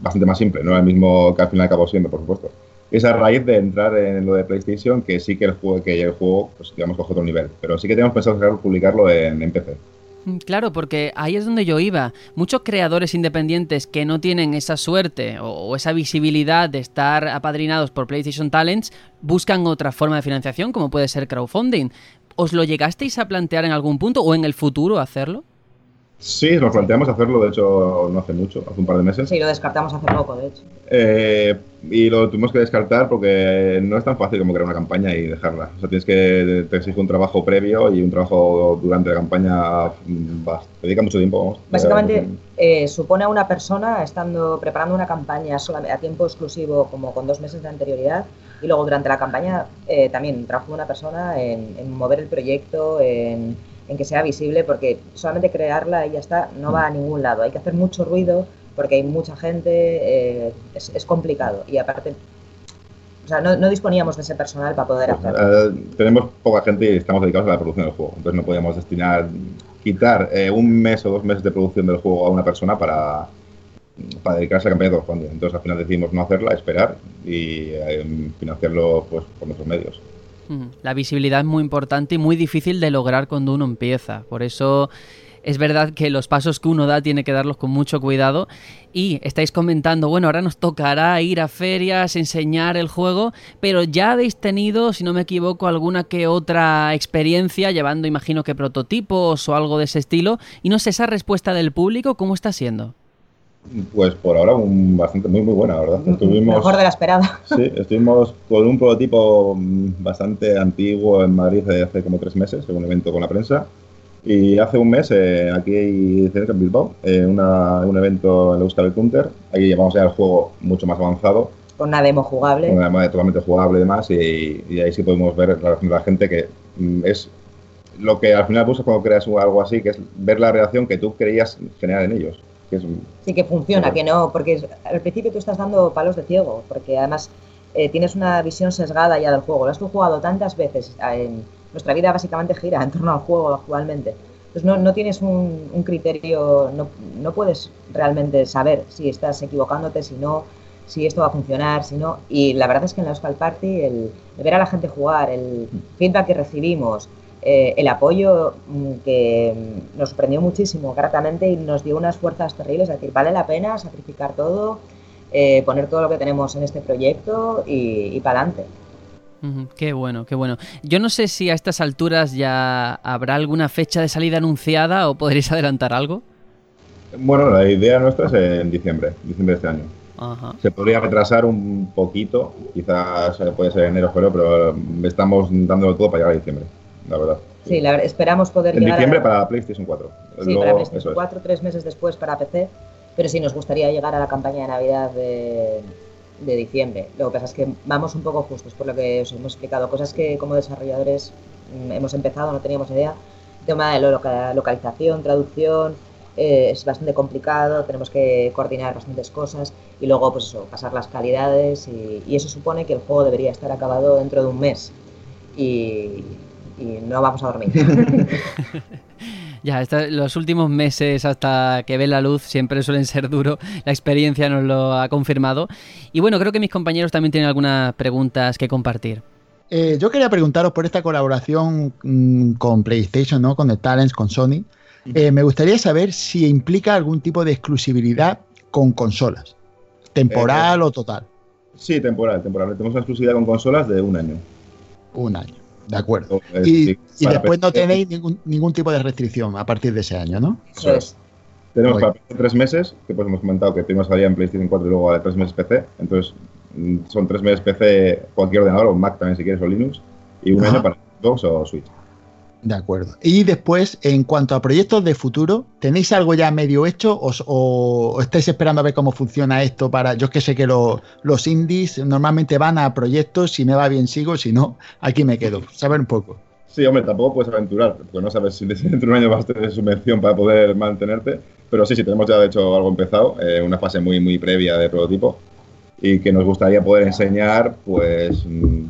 bastante más simple, no era el mismo que al final acabó siendo, por supuesto es a raíz de entrar en lo de PlayStation que sí que el juego, que el juego pues, digamos, coge otro nivel. Pero sí que tenemos pensado publicarlo en, en PC. Mm, claro, porque ahí es donde yo iba. Muchos creadores independientes que no tienen esa suerte o, esa visibilidad de estar apadrinados por PlayStation Talents buscan otra forma de financiación, como puede ser crowdfunding. ¿Os lo llegasteis a plantear en algún punto o en el futuro hacerlo? Sí, nos planteamos hacerlo, de hecho, no hace mucho, hace un par de meses. Sí, lo descartamos hace poco, de hecho. Eh, y lo tuvimos que descartar porque no es tan fácil como crear una campaña y dejarla. O sea, tienes que, te exige un trabajo previo y un trabajo durante la campaña, mm, te dedica mucho tiempo. Vamos. Básicamente, eh, supone a una persona estando preparando una campaña a tiempo exclusivo, como con dos meses de anterioridad, y luego durante la campaña eh, también trabajo una persona en, en mover el proyecto, en en que sea visible, porque solamente crearla y ya está, no va a ningún lado. Hay que hacer mucho ruido porque hay mucha gente, eh, es, es complicado. Y aparte, o sea, no, no disponíamos de ese personal para poder hacerlo. Eh, tenemos poca gente y estamos dedicados a la producción del juego. Entonces no podíamos destinar, quitar eh, un mes o dos meses de producción del juego a una persona para, para dedicarse a la campaña de crowdfunding. Entonces al final decidimos no hacerla, esperar y eh, financiarlo pues por nuestros medios. Ujú. La visibilidad es muy importante y muy difícil de lograr cuando uno empieza. Por eso es verdad que los pasos que uno da tiene que darlos con mucho cuidado. Y estáis comentando, bueno, ahora nos tocará ir a ferias, enseñar el juego, pero ya habéis tenido, si no me equivoco, alguna que otra experiencia llevando, imagino que prototipos o algo de ese estilo. Y no sé, esa respuesta del público, ¿cómo está siendo? Pues por ahora un, bastante muy muy buena, la ¿verdad? Estuvimos, Mejor de la esperada. sí, estuvimos con un prototipo mm, bastante antiguo en Madrid de hace como tres meses, en un evento con la prensa. Y hace un mes, eh, aquí cerca en Bilbao, eh, una- un evento en la Euskal Counter. Aquí llevamos ya el juego mucho más avanzado, Con una demo jugable. una manera totalmente jugable y demás. Y, y ahí sí podemos ver la reacción de la gente, que mm, es lo que al final buscas cuando creas algo así, que es ver la reacción que tú creías generar en ellos. Que es, Sí que funciona, Claro. que no, porque al principio tú estás dando palos de ciego, porque además eh, tienes una visión sesgada ya del juego. Lo has tú jugado tantas veces, eh, en nuestra vida básicamente gira en torno al juego actualmente. Entonces no, no tienes un, criterio, no, no puedes realmente saber si estás equivocándote, si no, si esto va a funcionar, si no. Y la verdad es que en la Euskal Party, el, ver a la gente jugar, el feedback que recibimos, eh, el apoyo mm, que mm, nos sorprendió muchísimo gratamente y nos dio unas fuerzas terribles, es decir, vale la pena sacrificar todo, eh, poner todo lo que tenemos en este proyecto y para adelante. Qué bueno, qué bueno. Yo no sé si a estas alturas ya habrá alguna fecha de salida anunciada o podréis adelantar algo. bueno, la idea nuestra es en diciembre, diciembre de este año. Ajá. Se podría retrasar un poquito, quizás eh, puede ser enero o febrero, pero estamos dándolo todo para llegar a diciembre, la verdad. Sí, la verdad, esperamos poder En llegar diciembre a, para PlayStation 4. sí, Luego, para PlayStation eso es. 4, tres meses después para PC, pero sí nos gustaría llegar a la campaña de Navidad de, de diciembre. Lo que pasa es que vamos un poco justos por lo que os hemos explicado, cosas que como desarrolladores mm, hemos empezado, no teníamos idea. El tema de localización, traducción, eh, es bastante complicado, tenemos que coordinar bastantes cosas y luego pues pasar las calidades y, eso supone que el juego debería estar acabado dentro de un mes y no vamos a dormir. Ya, esta- los últimos meses hasta que ve la luz siempre suelen ser duros. La experiencia nos lo ha confirmado. Y bueno, creo que mis compañeros también tienen algunas preguntas que compartir. Eh, yo quería preguntaros por esta colaboración mm, con PlayStation, ¿no? Con The Talents, con Sony. Eh, me gustaría saber si implica algún tipo de exclusividad con consolas, temporal o total. Sí, temporal, temporal. Tenemos una exclusividad con consolas de un año. Un año, de acuerdo. Es Y, después no tenéis ningún, ningún tipo de restricción a partir de ese año, ¿no? Eso es. Tenemos para PC tres meses, que pues hemos comentado que primero salía en PlayStation 4 y luego a tres meses PC. Entonces, mm, son tres meses PC, cualquier ordenador, o Mac también si quieres, o Linux, y un Ajá. año para Xbox o Switch. De acuerdo. Y después, en cuanto a proyectos de futuro, ¿tenéis algo ya medio hecho o, o estáis esperando a ver cómo funciona esto para... Yo es que sé que lo- los indies normalmente van a proyectos, si me va bien sigo, si no, aquí me quedo. Saber un poco. Sí, hombre, tampoco puedes aventurar, porque no sabes si dentro de un año vas a tener subvención para poder mantenerte. Pero sí, sí, tenemos ya de hecho algo empezado, eh, una fase muy, muy previa de prototipo y que nos gustaría poder enseñar, pues, mm,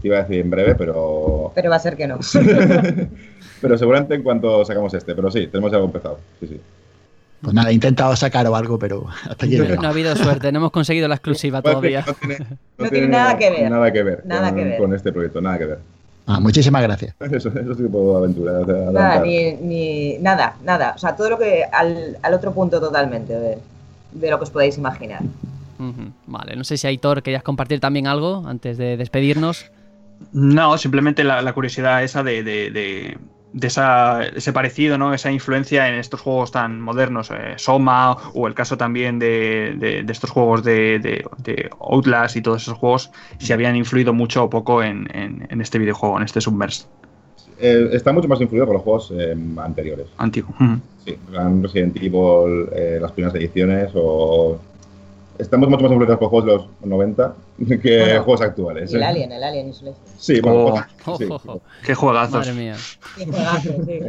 te iba a decir en breve, pero, Pero va a ser que no. pero seguramente en cuanto sacamos este. Pero sí, tenemos algo empezado. Sí, sí. Pues nada, he intentado sacar o algo, pero hasta aquí. No ha habido suerte, no hemos conseguido la exclusiva todavía. No tiene, No tiene nada que ver. Nada que ver, Nada con, que ver. con este proyecto, nada que ver. Ah, muchísimas gracias. Eso, eso sí que puedo aventurar. Nada, ni, ni- nada, nada. O sea, todo lo que al, al otro punto totalmente de, de lo que os podéis imaginar. Vale, no sé si Aitor querías compartir también algo antes de despedirnos. No, simplemente la, la curiosidad esa de, de- de- de esa, ese parecido, ¿no? Esa influencia en estos juegos tan modernos, eh, Soma, o el caso también de, estos juegos de, Outlast y todos esos juegos, si habían influido mucho o poco en, en- en este videojuego, en este Submerged Eh, está mucho más influido por los juegos eh, anteriores. antiguo. Sí, Resident Evil, eh, las primeras ediciones o, estamos mucho más influenciados por juegos de los 90 que Bueno, juegos actuales. El ¿eh? Alien, el Alien Isolation. Sí, bueno, Oh. cosas- sí. Oh, oh, oh. Qué juegazos. Madre mía. Sí, juegazo, sí.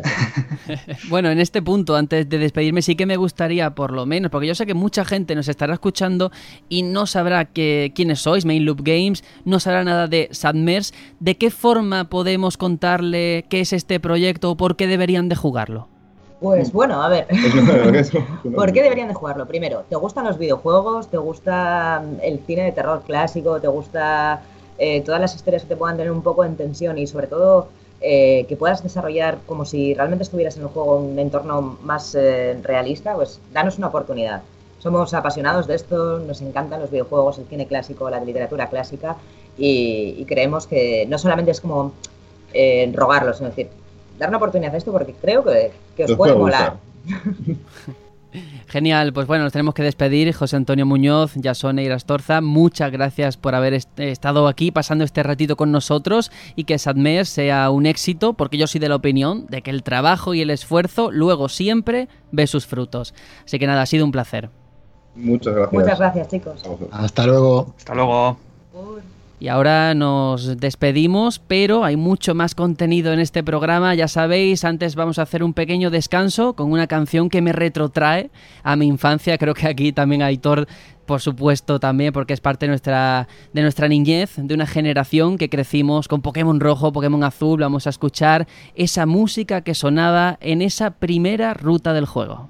Bueno, en este punto, antes de despedirme, sí que me gustaría, por lo menos, porque yo sé que mucha gente nos estará escuchando y no sabrá que, quiénes sois, Main Loop Games, no sabrá nada de Sadmers. ¿De qué forma podemos contarle qué es este proyecto o por qué deberían de jugarlo? Pues bueno, a ver. ¿Por qué deberían de jugarlo? Primero, ¿te gustan los videojuegos? ¿Te gusta mm, el cine de terror clásico? ¿Te gusta eh, todas las historias que te puedan tener un poco en tensión y sobre todo eh, que puedas desarrollar como si realmente estuvieras en un juego un entorno más eh, realista? Pues danos una oportunidad. Somos apasionados de esto, nos encantan los videojuegos, el cine clásico, la literatura clásica y, y creemos que no solamente es como eh, rogarlo, sino decir, dar una oportunidad a esto porque creo que, que os puede molar. Genial, pues bueno, nos tenemos que despedir. José Antonio Muñoz, Yasone y Astorza, muchas gracias por haber est- estado aquí pasando este ratito con nosotros y que Sadmer sea un éxito, porque yo soy de la opinión de que el trabajo y el esfuerzo luego siempre ve sus frutos. Así que nada, ha sido un placer. Muchas gracias. Muchas gracias, chicos. Hasta luego. Hasta luego. Y ahora nos despedimos, pero hay mucho más contenido en este programa, ya sabéis, antes vamos a hacer un pequeño descanso con una canción que me retrotrae a mi infancia, creo que aquí también Aitor, por supuesto, también, porque es parte de nuestra, de nuestra niñez, de una generación que crecimos con Pokémon rojo, Pokémon azul, vamos a escuchar esa música que sonaba en esa primera ruta del juego.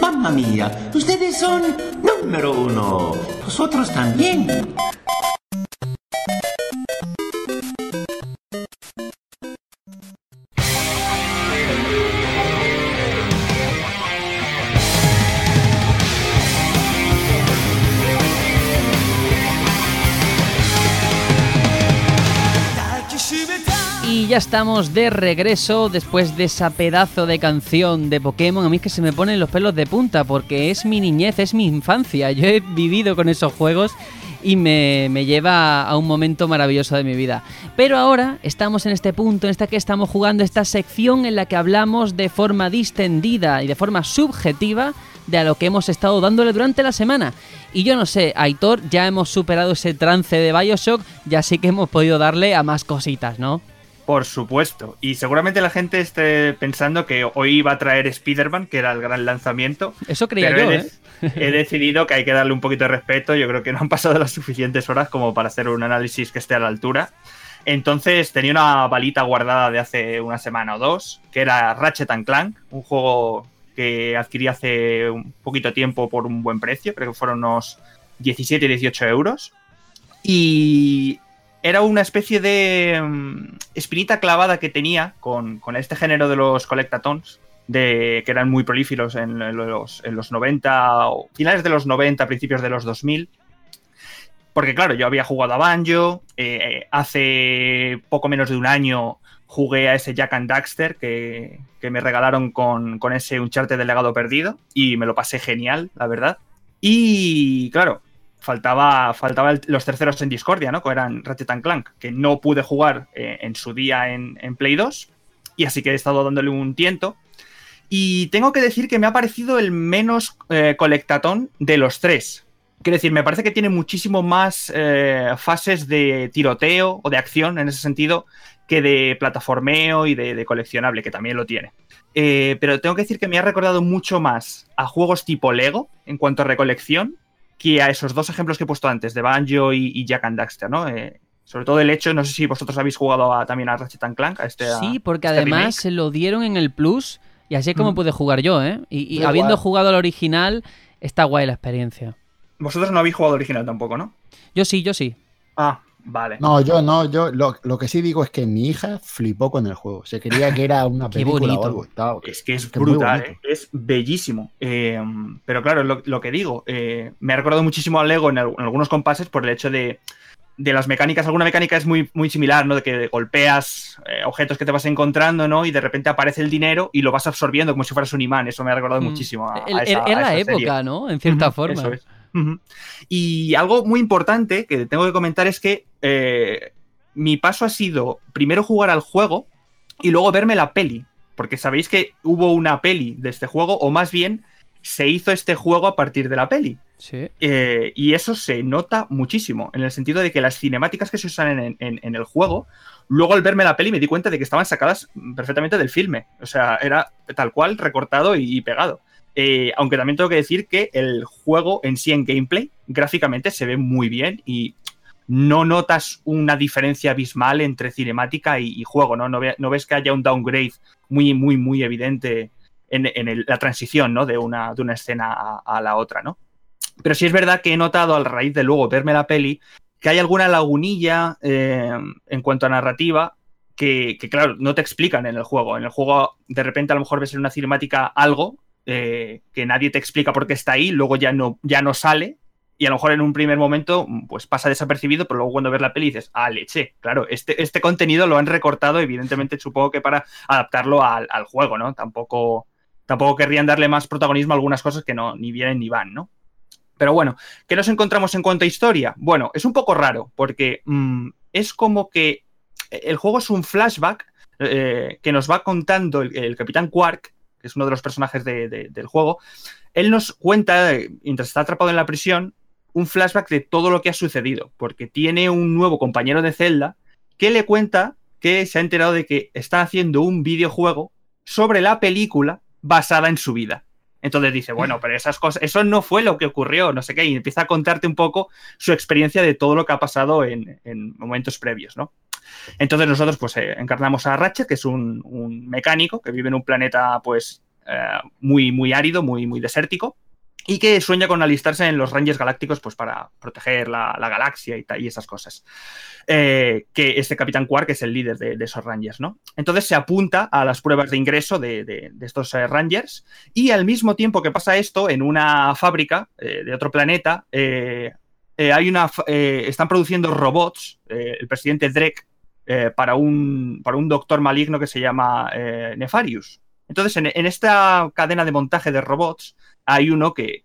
Mamma mía, ustedes son número uno. Vosotros también. Estamos de regreso después de esa pedazo de canción de Pokémon. A mí es que se me ponen los pelos de punta porque es mi niñez, es mi infancia. Yo he vivido con esos juegos y me, me lleva a un momento maravilloso de mi vida. Pero ahora estamos en este punto, en esta que estamos jugando esta sección en la que hablamos de forma distendida y de forma subjetiva de a lo que hemos estado dándole durante la semana. Y yo no sé, Aitor, ya hemos superado ese trance de Bioshock, ya sí que hemos podido darle a más cositas, ¿no? Por supuesto. Y seguramente la gente esté pensando que hoy iba a traer Spider-Man, que era el gran lanzamiento. Eso creía pero yo, he, ¿eh? he decidido que hay que darle un poquito de respeto. Yo creo que no han pasado las suficientes horas como para hacer un análisis que esté a la altura. Entonces tenía una balita guardada de hace una semana o dos, que era Ratchet and Clank, un juego que adquirí hace un poquito tiempo por un buen precio, creo que fueron unos 17 y 18 euros. Y era una especie de mm, espinita clavada que tenía con, con este género de los collectatons, de, que eran muy prolíferos en los, en los 90, o finales de los 90, principios de los 2000. Porque claro, yo había jugado a Banjo, eh, hace poco menos de un año jugué a ese Jack and Daxter que, que me regalaron con, con ese Uncharted del legado perdido y me lo pasé genial, la verdad. Y claro, faltaba, faltaba los terceros en Discordia, ¿no? Que eran Ratchet and Clank, que no pude jugar eh, en su día en, Play 2. Y así que he estado dándole un tiento. Y tengo que decir que me ha parecido el menos eh, colectatón de los tres. Quiero decir, me parece que tiene muchísimo más eh, fases de tiroteo o de acción en ese sentido que de plataformeo y de, coleccionable, que también lo tiene. Pero tengo que decir que me ha recordado mucho más a juegos tipo Lego en cuanto a recolección que a esos dos ejemplos que he puesto antes, de Banjo y, y Jack and Daxter, ¿no? Eh, sobre todo el hecho, no sé si vosotros habéis jugado a- también a Ratchet and Clank, a este. Sí, porque este además remake. se lo dieron en el Plus y así es como Mm. pude jugar yo, ¿eh? Y, habiendo jugado al original, está guay la experiencia. Vosotros no habéis jugado original tampoco, ¿no? Yo sí, yo sí. Ah, vale. No, yo no, yo lo, lo que sí digo es que mi hija flipó con el juego. Se creía que era una Qué película bonito. o algo. Estaba- Es que es que brutal. ¿eh? es bellísimo. Eh, pero claro, lo, lo que digo, eh, me ha recordado muchísimo al Lego en, al- en algunos compases por el hecho de, de las mecánicas. Alguna mecánica es muy, muy similar, ¿no? De que golpeas eh, objetos que te vas encontrando, ¿no? Y de repente aparece el dinero y lo vas absorbiendo como si fueras un imán. Eso me ha recordado Mm. muchísimo a, a El- esa- era a la serie. época, ¿no? En cierta forma. eso es. Y algo muy importante que tengo que comentar es que eh, mi paso ha sido primero jugar al juego y luego verme la peli. Porque sabéis que hubo una peli de este juego, o más bien se hizo este juego a partir de la peli. Sí. Eh, y eso se nota muchísimo, en el sentido de que las cinemáticas que se usan en, en- en el juego, luego al verme la peli me di cuenta de que estaban sacadas perfectamente del filme. O sea, era tal cual, recortado y, y pegado. Eh, aunque también tengo que decir que el juego en sí, en gameplay, gráficamente se ve muy bien y no notas una diferencia abismal entre cinemática y, juego, ¿no? No, ve- no ves que haya un downgrade muy, muy, muy evidente en, la transición, ¿no? De una, de una escena a- a la otra, ¿no? Pero sí es verdad que he notado a raíz de luego verme la peli que hay alguna lagunilla eh, en cuanto a narrativa que, que, claro, no te explican en el juego. En el juego, de repente, a lo mejor ves en una cinemática algo eh, que nadie te explica por qué está ahí, luego ya no, ya no sale. Y a lo mejor en un primer momento, pues pasa desapercibido, pero luego cuando ves la peli dices, ah, leche, claro, este, este contenido lo han recortado, evidentemente, supongo que para adaptarlo al, al juego, ¿no? Tampoco, tampoco querrían darle más protagonismo a algunas cosas que no, ni vienen ni van, ¿no? Pero bueno, ¿qué nos encontramos en cuanto a historia? Bueno, es un poco raro, porque mm, es como que el juego es un flashback eh, que nos va contando el, Capitán Quark, que es uno de los personajes del juego, él nos cuenta, mientras está atrapado en la prisión, un flashback de todo lo que ha sucedido, porque tiene un nuevo compañero de celda que le cuenta que se ha enterado de que está haciendo un videojuego sobre la película basada en su vida. Entonces dice, bueno, pero esas cosas, eso no fue lo que ocurrió, no sé qué, y empieza a contarte un poco su experiencia de todo lo que ha pasado en, momentos previos, ¿no? Entonces nosotros pues eh, encarnamos a Ratchet, que es un, mecánico que vive en un planeta pues eh, muy, muy árido, muy, muy desértico, y que sueña con alistarse en los Rangers Galácticos pues para proteger la, galaxia y, esas cosas. Eh, que este Capitán Quark es el líder de, esos Rangers, ¿no? Entonces se apunta a las pruebas de ingreso de, estos Rangers y al mismo tiempo que pasa esto, en una fábrica de otro planeta, hay una, están produciendo robots, el presidente Drek, para, un, para un doctor maligno que se llama Nefarius. Entonces, en, esta cadena de montaje de robots, hay uno que,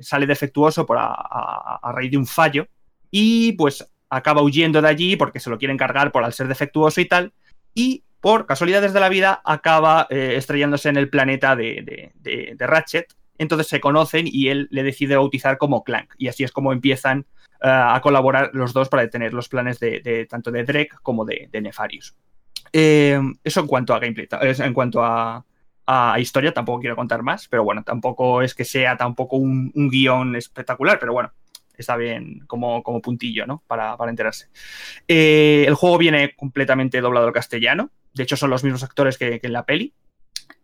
sale defectuoso por a, raíz de un fallo y pues acaba huyendo de allí porque se lo quieren cargar por al ser defectuoso y tal, y por casualidades de la vida acaba eh, estrellándose en el planeta de, Ratchet, entonces se conocen y él le decide bautizar como Clank, y así es como empiezan eh, a colaborar los dos para detener los planes de, tanto de Drek como de, Nefarius. Eh, eso en cuanto a gameplay, en cuanto a, historia, tampoco quiero contar más, pero bueno, tampoco es que sea tampoco un guion espectacular, pero bueno, está bien como, como puntillo, ¿no? Para, enterarse. Eh, el juego viene completamente doblado al castellano. De hecho, son los mismos actores que, en la peli.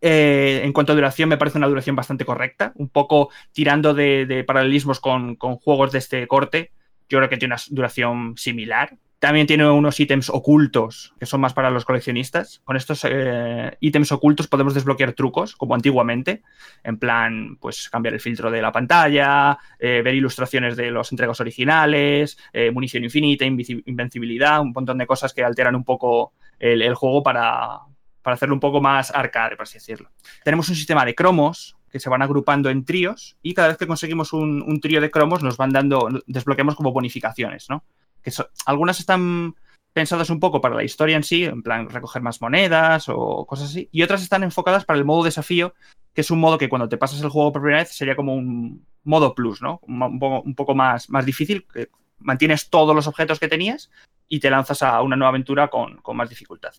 Eh, en cuanto a duración, me parece una duración bastante correcta, un poco tirando de, paralelismos con, juegos de este corte. Yo creo que tiene una duración similar. También tiene unos ítems ocultos que son más para los coleccionistas. Con estos eh, ítems ocultos podemos desbloquear trucos, como antiguamente, en plan, pues cambiar el filtro de la pantalla, eh, ver ilustraciones de los entregas originales, munición infinita, invencibilidad, un montón de cosas que alteran un poco el, juego para, hacerlo un poco más arcade, por así decirlo. Tenemos un sistema de cromos que se van agrupando en tríos y cada vez que conseguimos un, trío de cromos nos van dando, desbloqueamos como bonificaciones, ¿no? que algunas están pensadas un poco para la historia en sí, en plan recoger más monedas o cosas así, y otras están enfocadas para el modo desafío, que es un modo que cuando te pasas el juego por primera vez sería como un modo plus, ¿no? Un, poco, más difícil, que mantienes todos los objetos que tenías y te lanzas a una nueva aventura con, más dificultad.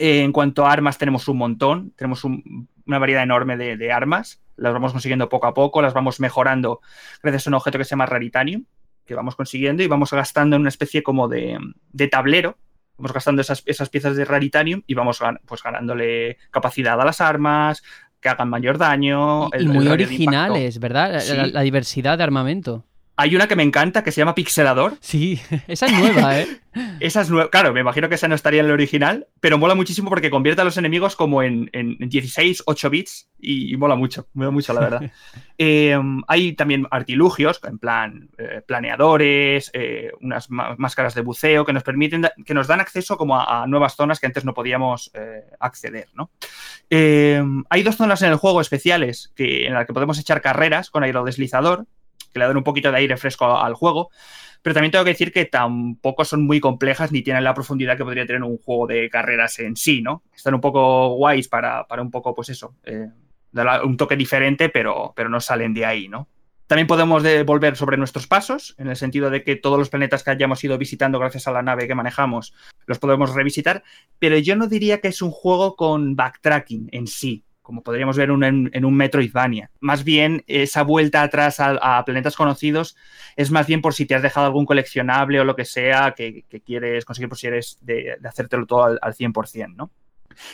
En cuanto a armas, tenemos un montón, tenemos una variedad enorme de, de, armas, las vamos consiguiendo poco a poco, las vamos mejorando gracias a un objeto que se llama Raritanium, que vamos consiguiendo y vamos gastando en una especie como de, tablero. Vamos gastando esas, piezas de Raritanium y vamos pues, ganándole capacidad a las armas, que hagan mayor daño. Y, muy originales, ¿verdad? la, diversidad de armamento. Hay una que me encanta que se llama Pixelador. Sí, esa es nueva, ¿eh? esa es nueva. Claro, me imagino que esa no estaría en el original, pero mola muchísimo porque convierte a los enemigos como en, 16, 8 bits y, mola mucho, mola mucho, la verdad. Em, hay también artilugios, en plan eh, planeadores, eh, unas máscaras de buceo que nos permiten, que nos dan acceso como a, nuevas zonas que antes no podíamos eh, acceder, ¿no? Hay dos zonas en el juego especiales que, en las que podemos echar carreras con aerodeslizador que le dan un poquito de aire fresco al juego. Pero también tengo que decir que tampoco son muy complejas ni tienen la profundidad que podría tener un juego de carreras en sí, ¿no? Están un poco guays para, un poco, pues eso, eh, dar un toque diferente, pero, pero no salen de ahí, ¿no? También podemos volver sobre nuestros pasos, en el sentido de que todos los planetas que hayamos ido visitando gracias a la nave que manejamos los podemos revisitar, pero yo no diría que es un juego con backtracking en sí como podríamos ver en, un Metroidvania. Más bien, esa vuelta atrás a, planetas conocidos es más bien por si te has dejado algún coleccionable o lo que sea que, quieres conseguir por si eres de, hacértelo todo al, 100%, ¿no?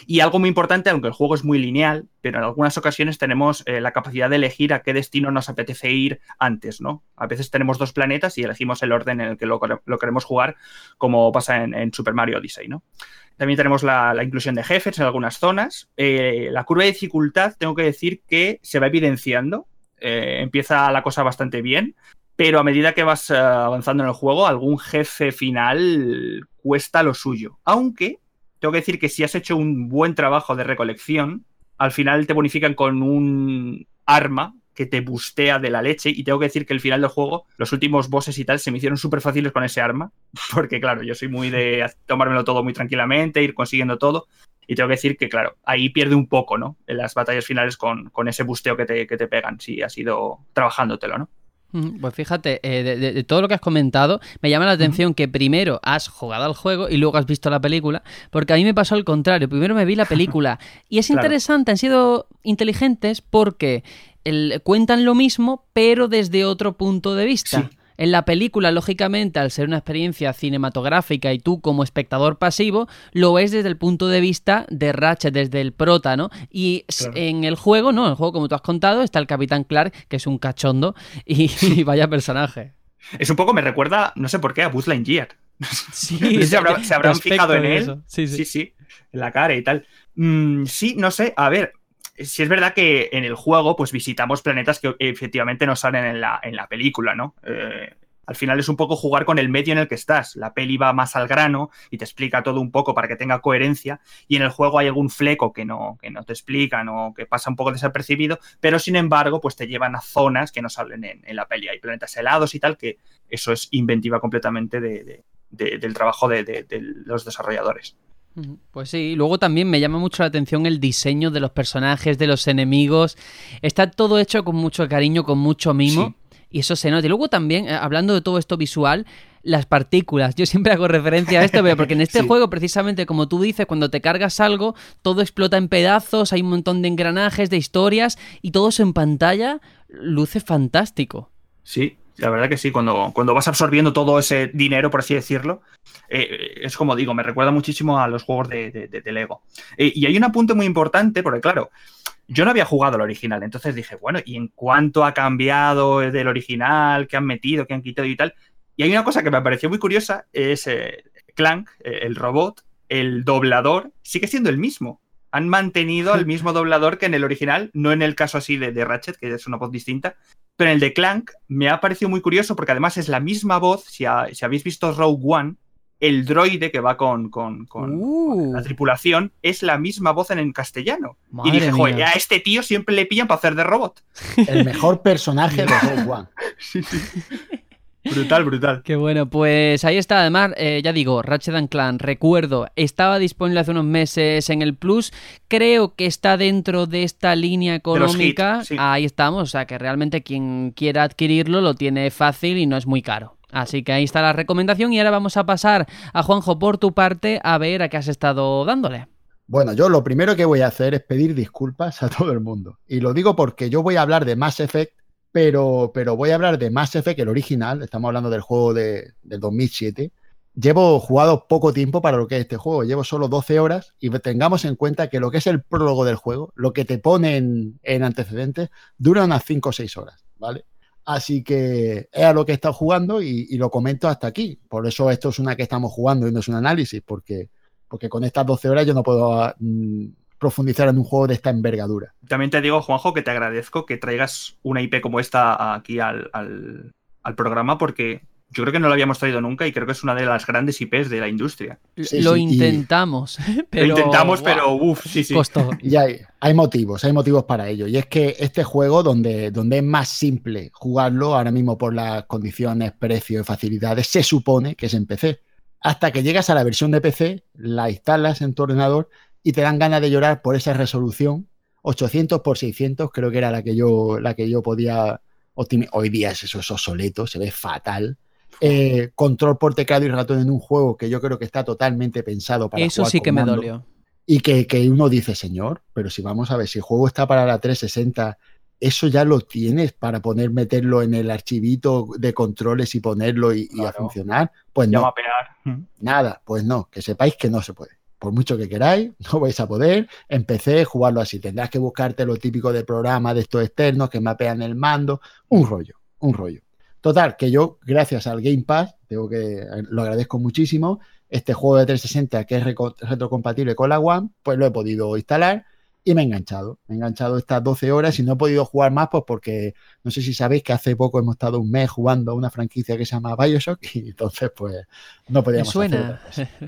Y algo muy importante, aunque el juego es muy lineal, pero en algunas ocasiones tenemos eh, la capacidad de elegir a qué destino nos apetece ir antes, ¿no? A veces tenemos dos planetas y elegimos el orden en el que lo, queremos jugar, como pasa en, Super Mario Odyssey, ¿no? También tenemos la, inclusión de jefes en algunas zonas. Eh, la curva de dificultad, tengo que decir que se va evidenciando. Eh, empieza la cosa bastante bien, pero a medida que vas avanzando en el juego, algún jefe final cuesta lo suyo. Aunque tengo que decir que si has hecho un buen trabajo de recolección, al final te bonifican con un arma que te bustea de la leche. Y tengo que decir que el final del juego, los últimos bosses y tal, se me hicieron súper fáciles con ese arma. Porque, claro, yo soy muy de tomármelo todo muy tranquilamente, ir consiguiendo todo. Y tengo que decir que, claro, ahí pierde un poco, ¿no? En las batallas finales con, con ese busteo que te, que te pegan, si has ido trabajándotelo, ¿no? Pues fíjate, eh, de, todo lo que has comentado, me llama la atención que primero has jugado al juego y luego has visto la película, porque a mí me pasó al contrario. Primero me vi la película y es interesante, han sido inteligentes porque cuentan lo mismo, pero desde otro punto de vista. En la película, lógicamente, al ser una experiencia cinematográfica y tú como espectador pasivo, lo ves desde el punto de vista de Ratchet, desde el prota, ¿no? Y en el juego, no, en el juego, como tú has contado, está el Capitán Clark, que es un cachondo, y, vaya personaje. Es un poco, me recuerda, no sé por qué, a Buzz Lightyear. Sí, se, habrán fijado en él. Sí sí. sí, En la cara y tal. Mm, sí, no sé. A ver, si es verdad que en el juego, pues visitamos planetas que efectivamente no salen en la, en la película, ¿no? Eh, al final es un poco jugar con el medio en el que estás. La peli va más al grano y te explica todo un poco para que tenga coherencia. Y en el juego hay algún fleco que no, que no te explican o que pasa un poco desapercibido, pero sin embargo, pues te llevan a zonas que no salen en, la peli. Hay planetas helados y tal, que eso es inventiva completamente del trabajo de los desarrolladores. Pues sí, luego también me llama mucho la atención el diseño de los personajes, de los enemigos. Está todo hecho con mucho cariño, con mucho mimo. Y eso se nota. Y luego también, eh, hablando de todo esto visual, las partículas. Yo siempre hago referencia a esto, porque en este juego, precisamente como tú dices, cuando te cargas algo, todo explota en pedazos, hay un montón de engranajes, de historias, y todo eso en pantalla luce fantástico. Sí, la verdad que sí, cuando, cuando vas absorbiendo todo ese dinero, por así decirlo, eh, es como digo, me recuerda muchísimo a los juegos de, Lego. Eh, y hay un apunte muy importante, porque claro, yo no había jugado el original, entonces dije, bueno, ¿y en cuánto ha cambiado del original? ¿Qué han metido? ¿Qué han quitado y tal? Y hay una cosa que me pareció muy curiosa, es eh, Clank, el robot, el doblador, sigue siendo el mismo. Han mantenido al mismo doblador que en el original, no en el caso así de, de Ratchet, que es una voz distinta, pero en el de Clank me ha parecido muy curioso porque además es la misma voz, si, si habéis visto Rogue One, el droide que va con, con, uh. la tripulación es la misma voz en, castellano. y dije, joder, a este tío siempre le pillan para hacer de robot. El mejor personaje de Rogue One. sí, sí. Brutal, brutal. Qué bueno, pues ahí está. Además, eh, ya digo, Ratchet Clan, recuerdo, estaba disponible hace unos meses en el Plus. Creo que está dentro de esta línea económica. Ahí estamos, o sea que realmente quien quiera adquirirlo lo tiene fácil y no es muy caro. Así que ahí está la recomendación y ahora vamos a pasar a Juanjo por tu parte a ver a qué has estado dándole. Bueno, yo lo primero que voy a hacer es pedir disculpas a todo el mundo. Y lo digo porque yo voy a hablar de Mass Effect pero, pero voy a hablar de Mass Effect, el original, estamos hablando del juego de, del 2007. Llevo jugado poco tiempo para lo que es este juego, llevo solo 12 horas y tengamos en cuenta que lo que es el prólogo del juego, lo que te pone en, antecedentes, dura unas 5 o 6 horas, ¿vale? Así que es a lo que he estado jugando y, lo comento hasta aquí. Por eso esto es una que estamos jugando y no es un análisis, porque, porque con estas 12 horas yo no puedo mm, profundizar en un juego de esta envergadura. También te digo, Juanjo, que te agradezco que traigas una IP como esta aquí al, programa porque yo creo que no lo habíamos traído nunca y creo que es una de las grandes IPs de la industria. lo intentamos, pero... Lo intentamos, pero uff, sí, sí. Costó. Y hay, hay, motivos, hay motivos para ello. Y es que este juego, donde, donde es más simple jugarlo, ahora mismo por las condiciones, precio y facilidades, se supone que es en PC. Hasta que llegas a la versión de PC, la instalas en tu ordenador y te dan ganas de llorar por esa resolución. 800 por 600 creo que era la que yo, la que yo podía optimizar. Hoy día es eso es obsoleto, se ve fatal. Eh, control por teclado y ratón en un juego que yo creo que está totalmente pensado para Eso sí que me dolió. Y que, que, uno dice, señor, pero si vamos a ver, si el juego está para la 360, eso ya lo tienes para poner, meterlo en el archivito de controles y ponerlo y, a funcionar. Pues no. Nada, pues no, que sepáis que no se puede por mucho que queráis, no vais a poder. Empecé a jugarlo así. Tendrás que buscarte lo típico de programa de estos externos que mapean el mando. Un rollo, un rollo. Total, que yo, gracias al Game Pass, tengo que lo agradezco muchísimo. Este juego de 360 que es retrocompatible con la One, pues lo he podido instalar y me he enganchado. Me he enganchado estas 12 horas y no he podido jugar más, pues porque no sé si sabéis que hace poco hemos estado un mes jugando a una franquicia que se llama Bioshock y entonces, pues no podíamos. suena?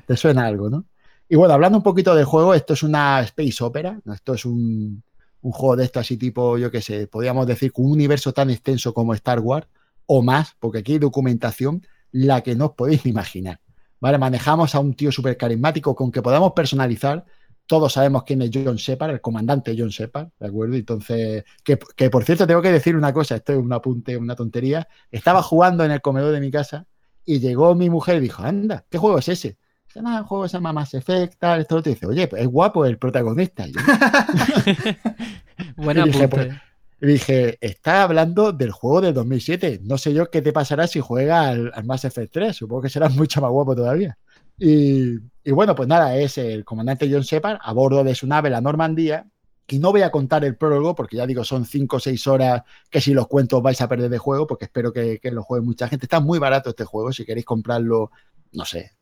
Te suena algo, ¿no? Y bueno, hablando un poquito del juego, esto es una space opera, esto es un, juego de esto así tipo, yo qué sé, podríamos decir, con un universo tan extenso como Star Wars, o más, porque aquí hay documentación la que no os podéis imaginar. ¿Vale? Manejamos a un tío súper carismático con que podamos personalizar todos sabemos quién es John Shepard, el comandante John Shepard, ¿de acuerdo? Entonces, que, que, por cierto, tengo que decir una cosa, esto es un apunte, una tontería. Estaba jugando en el comedor de mi casa y llegó mi mujer y dijo, anda, ¿qué juego es ese? Dice, no, el juego se llama Mass Effect, tal, esto te dice, oye, pues es guapo el protagonista. Yo, Buena y dije, pues, dije, está hablando del juego del 2007. No sé yo qué te pasará si juega al, al Mass Effect 3. Supongo que será mucho más guapo todavía. Y, y bueno, pues nada, es el comandante John Shepard a bordo de su nave, la Normandía. Y no voy a contar el prólogo porque ya digo, son 5 o 6 horas que si los cuento vais a perder de juego porque espero que, que lo juegue mucha gente. Está muy barato este juego. Si queréis comprarlo, no sé,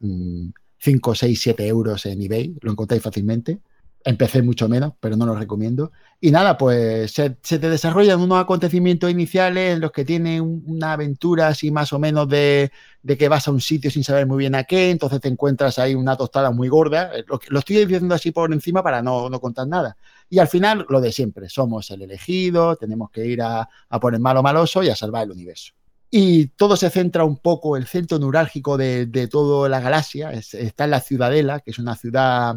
5, 6, 7 euros en eBay, lo encontráis fácilmente. Empecé mucho menos, pero no lo recomiendo. Y nada, pues se, te desarrollan unos acontecimientos iniciales en los que tiene un, una aventura así más o menos de, de, que vas a un sitio sin saber muy bien a qué, entonces te encuentras ahí una tostada muy gorda. Lo, lo estoy diciendo así por encima para no, no, contar nada. Y al final, lo de siempre, somos el elegido, tenemos que ir a, a por el malo maloso y a salvar el universo. Y todo se centra un poco, el centro neurálgico de, de toda la galaxia, es, está en la Ciudadela, que es una ciudad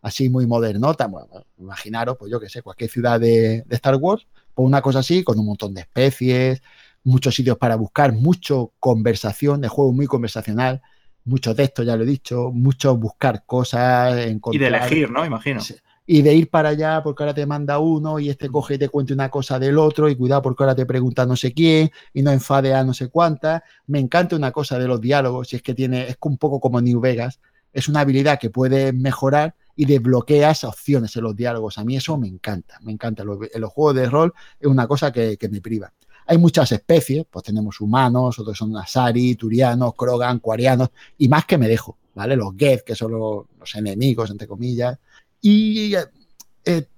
así muy modernota, bueno, imaginaros, pues yo que sé, cualquier ciudad de, de, Star Wars, pues una cosa así, con un montón de especies, muchos sitios para buscar, mucho conversación, el juego muy conversacional, mucho texto, ya lo he dicho, mucho buscar cosas, encontrar, Y de elegir, ¿no? Imagino. Y de ir para allá porque ahora te manda uno y este coge y te cuenta una cosa del otro y cuidado porque ahora te pregunta no sé quién y no enfade a no sé cuánta. Me encanta una cosa de los diálogos y es que tiene, es un poco como New Vegas, es una habilidad que puedes mejorar y desbloqueas opciones en los diálogos. A mí eso me encanta, me encanta. En los juegos de rol es una cosa que, que me priva. Hay muchas especies, pues tenemos humanos, otros son Asari, Turianos, Krogan, Quarianos, y más que me dejo, ¿vale? Los Geth, que son los, los enemigos, entre comillas. Y eh,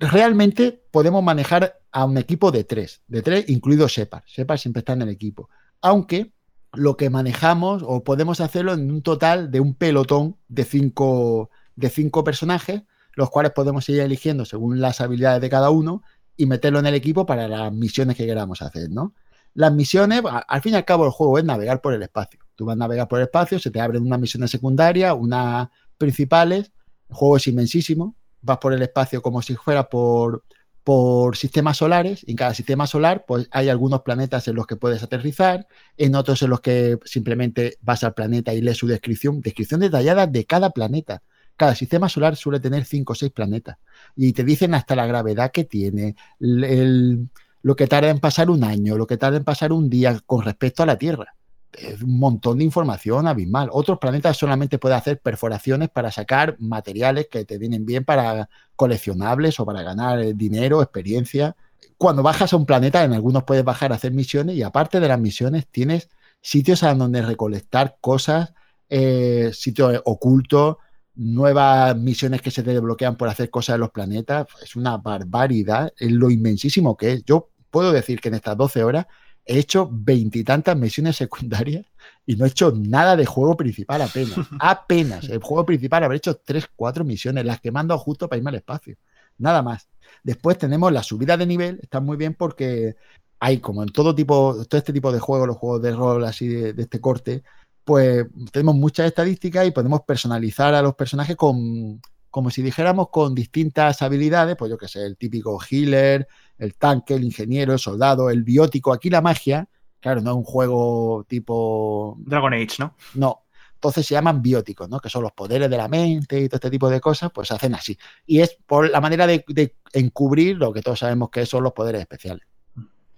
realmente podemos manejar a un equipo de tres, de tres, incluido Shepard. Shepard siempre está en el equipo. Aunque lo que manejamos o podemos hacerlo en un total de un pelotón de cinco, de cinco personajes, los cuales podemos ir eligiendo según las habilidades de cada uno y meterlo en el equipo para las misiones que queramos hacer, ¿no? Las misiones, al fin y al cabo, el juego es navegar por el espacio. Tú vas a navegar por el espacio, se te abren unas misiones secundarias, unas principales. El juego es inmensísimo. Vas por el espacio como si fuera por, por sistemas solares. Y en cada sistema solar, pues hay algunos planetas en los que puedes aterrizar, en otros en los que simplemente vas al planeta y lees su descripción, descripción detallada de cada planeta. Cada sistema solar suele tener 5 o 6 planetas. Y te dicen hasta la gravedad que tiene, lo que tarda en pasar un año, lo que tarda en pasar un día con respecto a la Tierra. Es un montón de información abismal. Otros planetas solamente pueden hacer perforaciones para sacar materiales que te vienen bien para coleccionables o para ganar dinero, experiencia. Cuando bajas a un planeta, en algunos puedes bajar a hacer misiones y aparte de las misiones tienes sitios a donde recolectar cosas, eh, sitios ocultos, nuevas misiones que se te desbloquean por hacer cosas en los planetas. Es una barbaridad, es lo inmensísimo que es. Yo puedo decir que en estas 12 horas he hecho veintitantas misiones secundarias y no he hecho nada de juego principal apenas. apenas. El juego principal habré hecho 3, 4 misiones, las que mando justo para irme al espacio. Nada más. Después tenemos la subida de nivel, está muy bien porque hay como en todo tipo, todo este tipo de juegos, los juegos de rol así de, de este corte, pues tenemos muchas estadísticas y podemos personalizar a los personajes con, como si dijéramos, con distintas habilidades, pues yo que sé, el típico healer, el tanque, el ingeniero, el soldado, el biótico. Aquí la magia, claro, no es un juego tipo. Dragon Age, ¿no? No. Entonces se llaman bióticos, ¿no? Que son los poderes de la mente y todo este tipo de cosas, pues se hacen así. Y es por la manera de, de encubrir lo que todos sabemos que son los poderes especiales.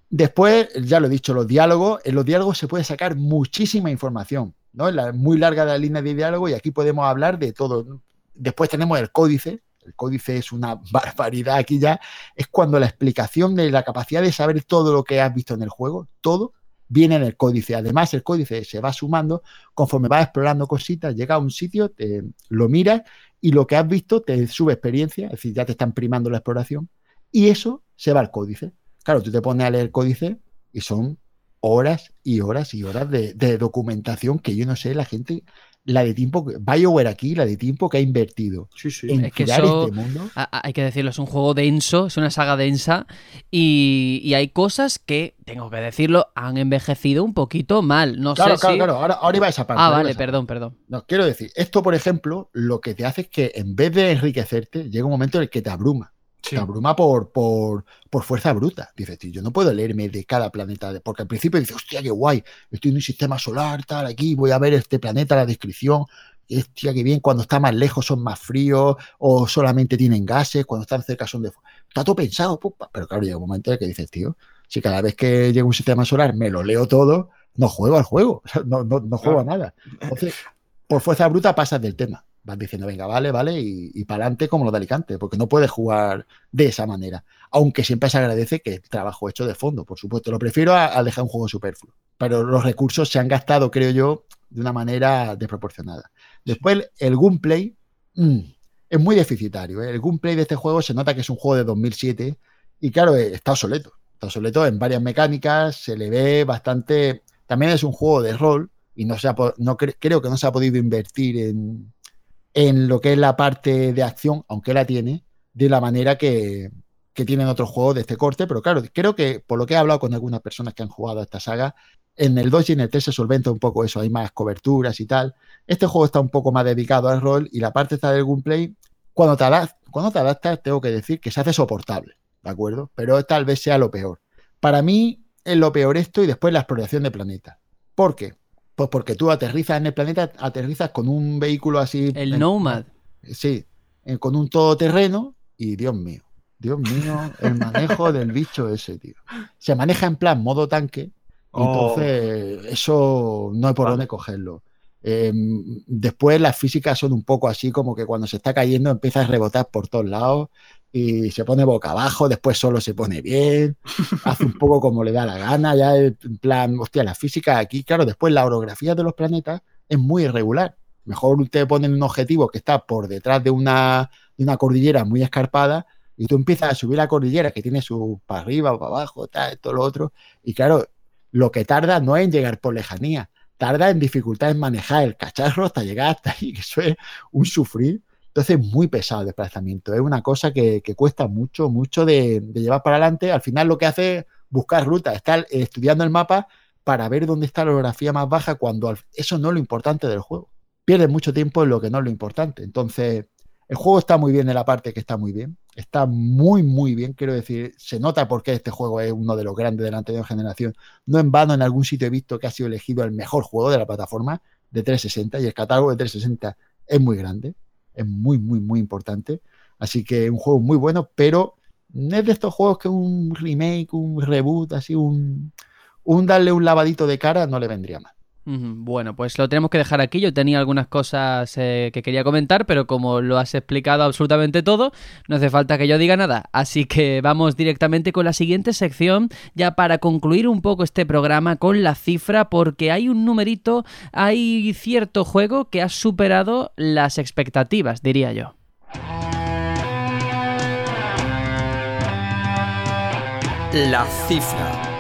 Después, ya lo he dicho, los diálogos. En los diálogos se puede sacar muchísima información, ¿no? Es la, muy larga la línea de diálogo y aquí podemos hablar de todo. Después tenemos el códice. El códice es una barbaridad aquí ya. Es cuando la explicación de la capacidad de saber todo lo que has visto en el juego, todo, viene en el códice. Además, el códice se va sumando conforme vas explorando cositas, llega a un sitio, te lo miras y lo que has visto te sube experiencia, es decir, ya te están primando la exploración y eso se va al códice. Claro, tú te pones a leer el códice y son horas y horas y horas de, de documentación que yo no sé la gente la de tiempo, que- BioWare aquí, la de tiempo que ha invertido Sí, sí. en Es que crear eso- este mundo. Hay que decirlo, es un juego denso, es una saga densa y, y hay cosas que, tengo que decirlo, han envejecido un poquito mal. No Claro, sé claro, si... claro. Ahora, ahora iba a esa parte. Ah, vale, perdón, perdón. No, quiero decir, esto, por ejemplo, lo que te hace es que en vez de enriquecerte, llega un momento en el que te abruma. Sí. Te abruma por, por, por fuerza bruta. Dices, tío, yo no puedo leerme de cada planeta. de- Porque al principio dices, hostia, qué guay, estoy en un sistema solar, tal, aquí, voy a ver este planeta, la descripción. Hostia, qué bien, cuando está más lejos son más fríos o solamente tienen gases, cuando están cerca son de... Está todo pensado, pupa. pero claro, llega un momento en el que dices, tío, si cada vez que llega un sistema solar me lo leo todo, no juego al juego, no, no, no juego a nada. Entonces, por fuerza bruta pasas del tema. Vas diciendo, venga, vale, vale, y, y para adelante como lo de Alicante, porque no puedes jugar de esa manera. Aunque siempre se agradece que el trabajo hecho de fondo, por supuesto. Lo prefiero a, a dejar un juego superfluo. Pero los recursos se han gastado, creo yo, de una manera desproporcionada. Después, el gameplay mm, es muy deficitario. ¿eh? El gameplay de este juego se nota que es un juego de 2007 y, claro, eh, está obsoleto. Está obsoleto en varias mecánicas, se le ve bastante. También es un juego de rol y no se ha, no cre- creo que no se ha podido invertir en, en lo que es la parte de acción, aunque la tiene, de la manera que, que tienen otros juegos de este corte. Pero claro, creo que por lo que he hablado con algunas personas que han jugado a esta saga, en el 2 y en el 3 se solventa un poco eso, hay más coberturas y tal. Este juego está un poco más dedicado al rol y la parte está del gameplay, cuando te, cuando te adaptas, tengo que decir que se hace soportable, ¿de acuerdo? Pero tal vez sea lo peor. Para mí es lo peor esto y después la exploración de planetas. ¿Por qué? Pues porque tú aterrizas en el planeta, aterrizas con un vehículo así. El en- Nomad. Sí, eh, con un todoterreno y Dios mío, Dios mío, el manejo del bicho ese, tío. Se maneja en plan modo tanque, Oh. entonces eso no hay por Vale. dónde cogerlo. Eh, después las físicas son un poco así como que cuando se está cayendo empieza a rebotar por todos lados y se pone boca abajo, después solo se pone bien, hace un poco como le da la gana, ya en plan, hostia, la física aquí, claro, después la orografía de los planetas es muy irregular. Mejor usted pone un objetivo que está por detrás de una, de una cordillera muy escarpada y tú empiezas a subir la cordillera que tiene su para arriba para abajo, tal, todo lo otro. Y claro, lo que tarda no es en llegar por lejanía, tarda en dificultad en manejar el cacharro hasta llegar hasta ahí, que eso es un sufrir. Entonces es muy pesado el desplazamiento, es una cosa que, cuesta mucho, mucho de, llevar para adelante. Al final lo que hace es buscar rutas, estar estudiando el mapa para ver dónde está la orografía más baja cuando eso no es lo importante del juego. Pierdes mucho tiempo en lo que no es lo importante. Entonces, el juego está muy bien en la parte que está muy bien. Está muy, muy bien. Quiero decir, se nota por qué este juego es uno de los grandes de la anterior generación. No en vano, en algún sitio he visto que ha sido elegido el mejor juego de la plataforma de 360 y el catálogo de 360 es muy grande. Es muy, muy, muy importante. Así que un juego muy bueno, pero no es de estos juegos que un remake, un reboot, así un, un darle un lavadito de cara no le vendría mal. Bueno, pues lo tenemos que dejar aquí. Yo tenía algunas cosas eh, que quería comentar, pero como lo has explicado absolutamente todo, no hace falta que yo diga nada. Así que vamos directamente con la siguiente sección, ya para concluir un poco este programa con la cifra, porque hay un numerito, hay cierto juego que ha superado las expectativas, diría yo. La cifra.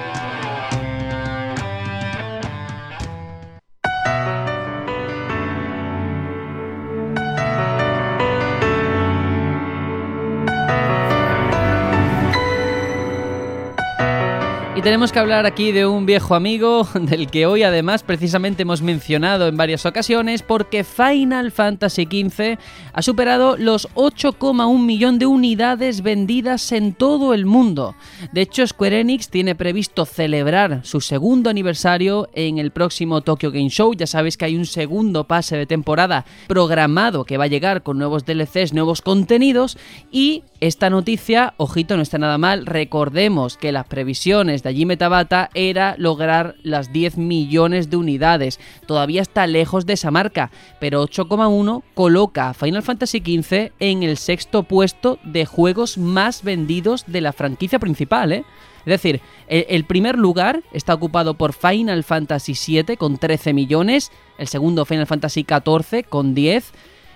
Y tenemos que hablar aquí de un viejo amigo del que hoy además precisamente hemos mencionado en varias ocasiones porque Final Fantasy XV ha superado los 8,1 millón de unidades vendidas en todo el mundo. De hecho, Square Enix tiene previsto celebrar su segundo aniversario en el próximo Tokyo Game Show. Ya sabéis que hay un segundo pase de temporada programado que va a llegar con nuevos DLCs, nuevos contenidos y esta noticia, ojito, no está nada mal. Recordemos que las previsiones de Hajime Tabata era lograr las 10 millones de unidades. Todavía está lejos de esa marca, pero 8,1 coloca a Final Fantasy XV en el sexto puesto de juegos más vendidos de la franquicia principal, ¿eh? Es decir, el, el primer lugar está ocupado por Final Fantasy VII con 13 millones, el segundo Final Fantasy XIV con 10,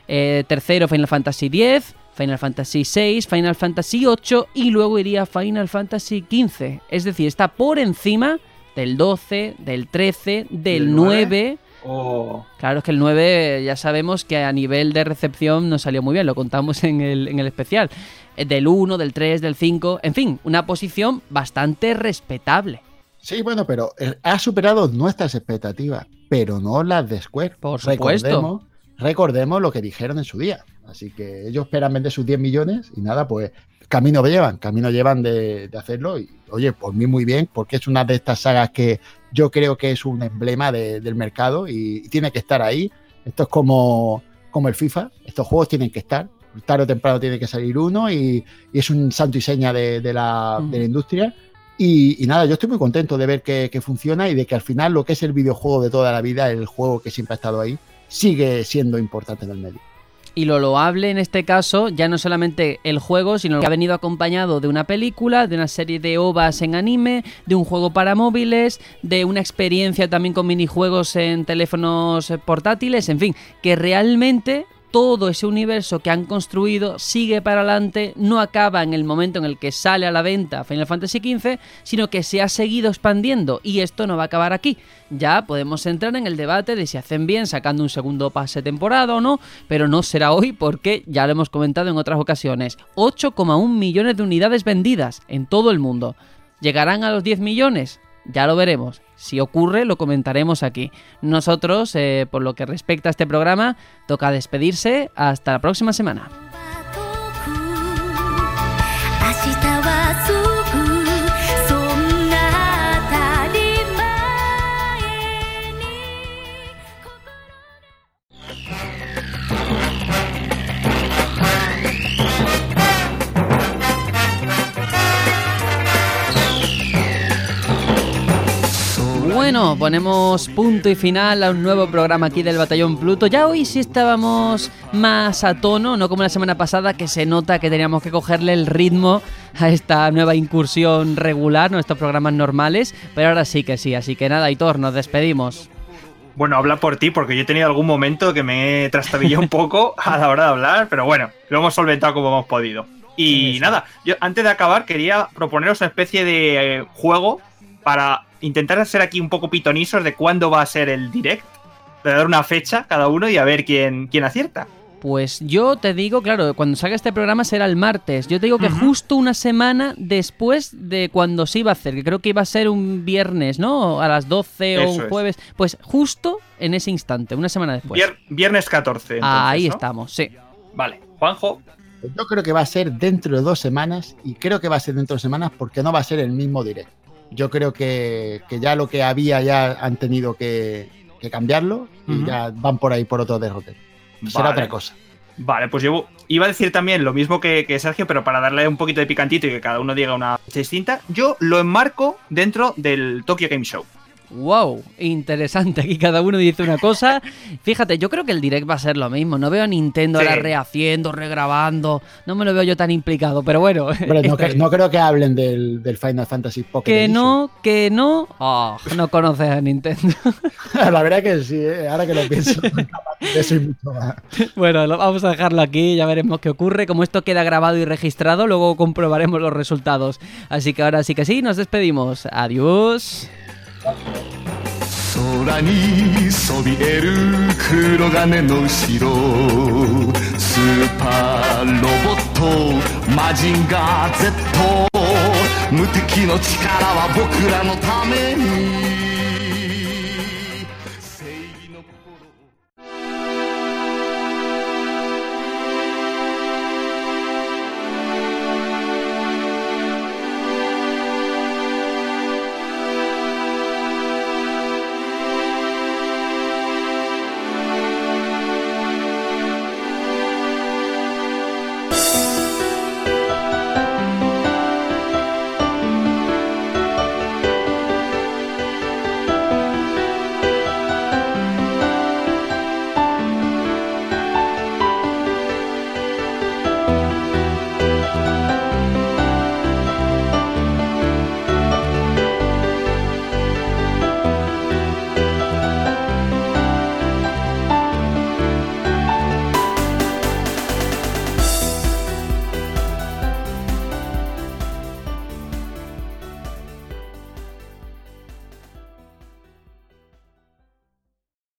eh, tercero Final Fantasy X, Final Fantasy VI, Final Fantasy VIII y luego iría Final Fantasy XV. Es decir, está por encima del 12, del 13, del ¿Del 9. Oh. Claro, es que el 9 ya sabemos que a nivel de recepción no salió muy bien, lo contamos en el, en el especial. Eh, Del 1, del 3, del 5, en fin, una posición bastante respetable. Sí, bueno, pero eh, ha superado nuestras expectativas, pero no las de Square. Por supuesto. Recordemos, recordemos lo que dijeron en su día. Así que ellos esperan vender sus 10 millones y nada, pues camino llevan, camino llevan de, de hacerlo. Y oye, por mí muy bien, porque es una de estas sagas que yo creo que es un emblema de- del mercado y, y tiene que estar ahí. Esto es como, como el FIFA, estos juegos tienen que estar. Tarde o temprano tiene que salir uno y, y es un santo y seña de, de la, industria. Y, y nada, yo estoy muy contento de ver que, que funciona y de que al final lo que es el videojuego de toda la vida, el juego que siempre ha estado ahí, sigue siendo importante en el medio. Y lo loable en este caso, ya no solamente el juego, sino que ha venido acompañado de una película, de una serie de ovas en anime, de un juego para móviles, de una experiencia también con minijuegos en teléfonos portátiles, en fin, que realmente todo ese universo que han construido sigue para adelante, no acaba en el momento en el que sale a la venta Final Fantasy XV, sino que se ha seguido expandiendo y esto no va a acabar aquí. Ya podemos entrar en el debate de si hacen bien sacando un segundo pase temporada o no, pero no será hoy porque ya lo hemos comentado en otras ocasiones. 8,1 millones de unidades vendidas en todo el mundo. ¿Llegarán a los 10 millones? Ya lo veremos. Si ocurre, lo comentaremos aquí. Nosotros, eh, por lo que respecta a este programa, toca despedirse. Hasta la próxima semana. Bueno, ponemos punto y final a un nuevo programa aquí del Batallón Pluto. Ya hoy sí estábamos más a tono, no como la semana pasada, que se nota que teníamos que cogerle el ritmo a esta nueva incursión regular, nuestros programas normales. Pero ahora sí que sí, así que nada, Hitor, nos despedimos. Bueno, habla por ti, porque yo he tenido algún momento que me he trastabillado un poco a la hora de hablar, pero bueno, lo hemos solventado como hemos podido. Y Sí, sí. nada, yo antes de acabar quería proponeros una especie de eh, juego para intentar ser aquí un poco pitonisos de cuándo va a ser el direct, de dar una fecha cada uno y a ver quién, quién acierta. Pues yo te digo, claro, cuando salga este programa será el martes. Yo te digo que justo una semana después de cuando se iba a hacer, que creo que iba a ser un viernes, ¿no? A las 12 o un es. jueves. Pues justo en ese instante, una semana después. Vier- viernes 14. entonces, Ahí ¿no? estamos, sí. Vale, Juanjo. Yo creo que va a ser dentro de dos semanas y creo que va a ser dentro de dos semanas porque no va a ser el mismo direct. Yo creo que, que ya lo que había ya han tenido que, que cambiarlo y ya van por ahí por otro derrote. Será Vale. otra cosa. Vale, pues yo iba a decir también lo mismo que, que Sergio, pero para darle un poquito de picantito y que cada uno diga una fecha distinta, yo lo enmarco dentro del Tokyo Game Show. Wow, interesante. Aquí cada uno dice una cosa. Fíjate, yo creo que el direct va a ser lo mismo. No veo a Nintendo Sí. ahora rehaciendo, regrabando. No me lo veo yo tan implicado, pero bueno. No, creo que hablen del, del Final Fantasy Pocket que Edition. no, que no. Oh, no conoces a Nintendo. La verdad que sí, eh, ahora que lo pienso. eso y mucho más. Bueno, lo- vamos a dejarlo aquí, ya veremos qué ocurre. Como esto queda grabado y registrado, luego comprobaremos los resultados. Así que ahora sí que sí, nos despedimos. Adiós. 空にそびえる黒金の後ろスーパーロボット。マジンガー Z 無敵の力は僕らのために。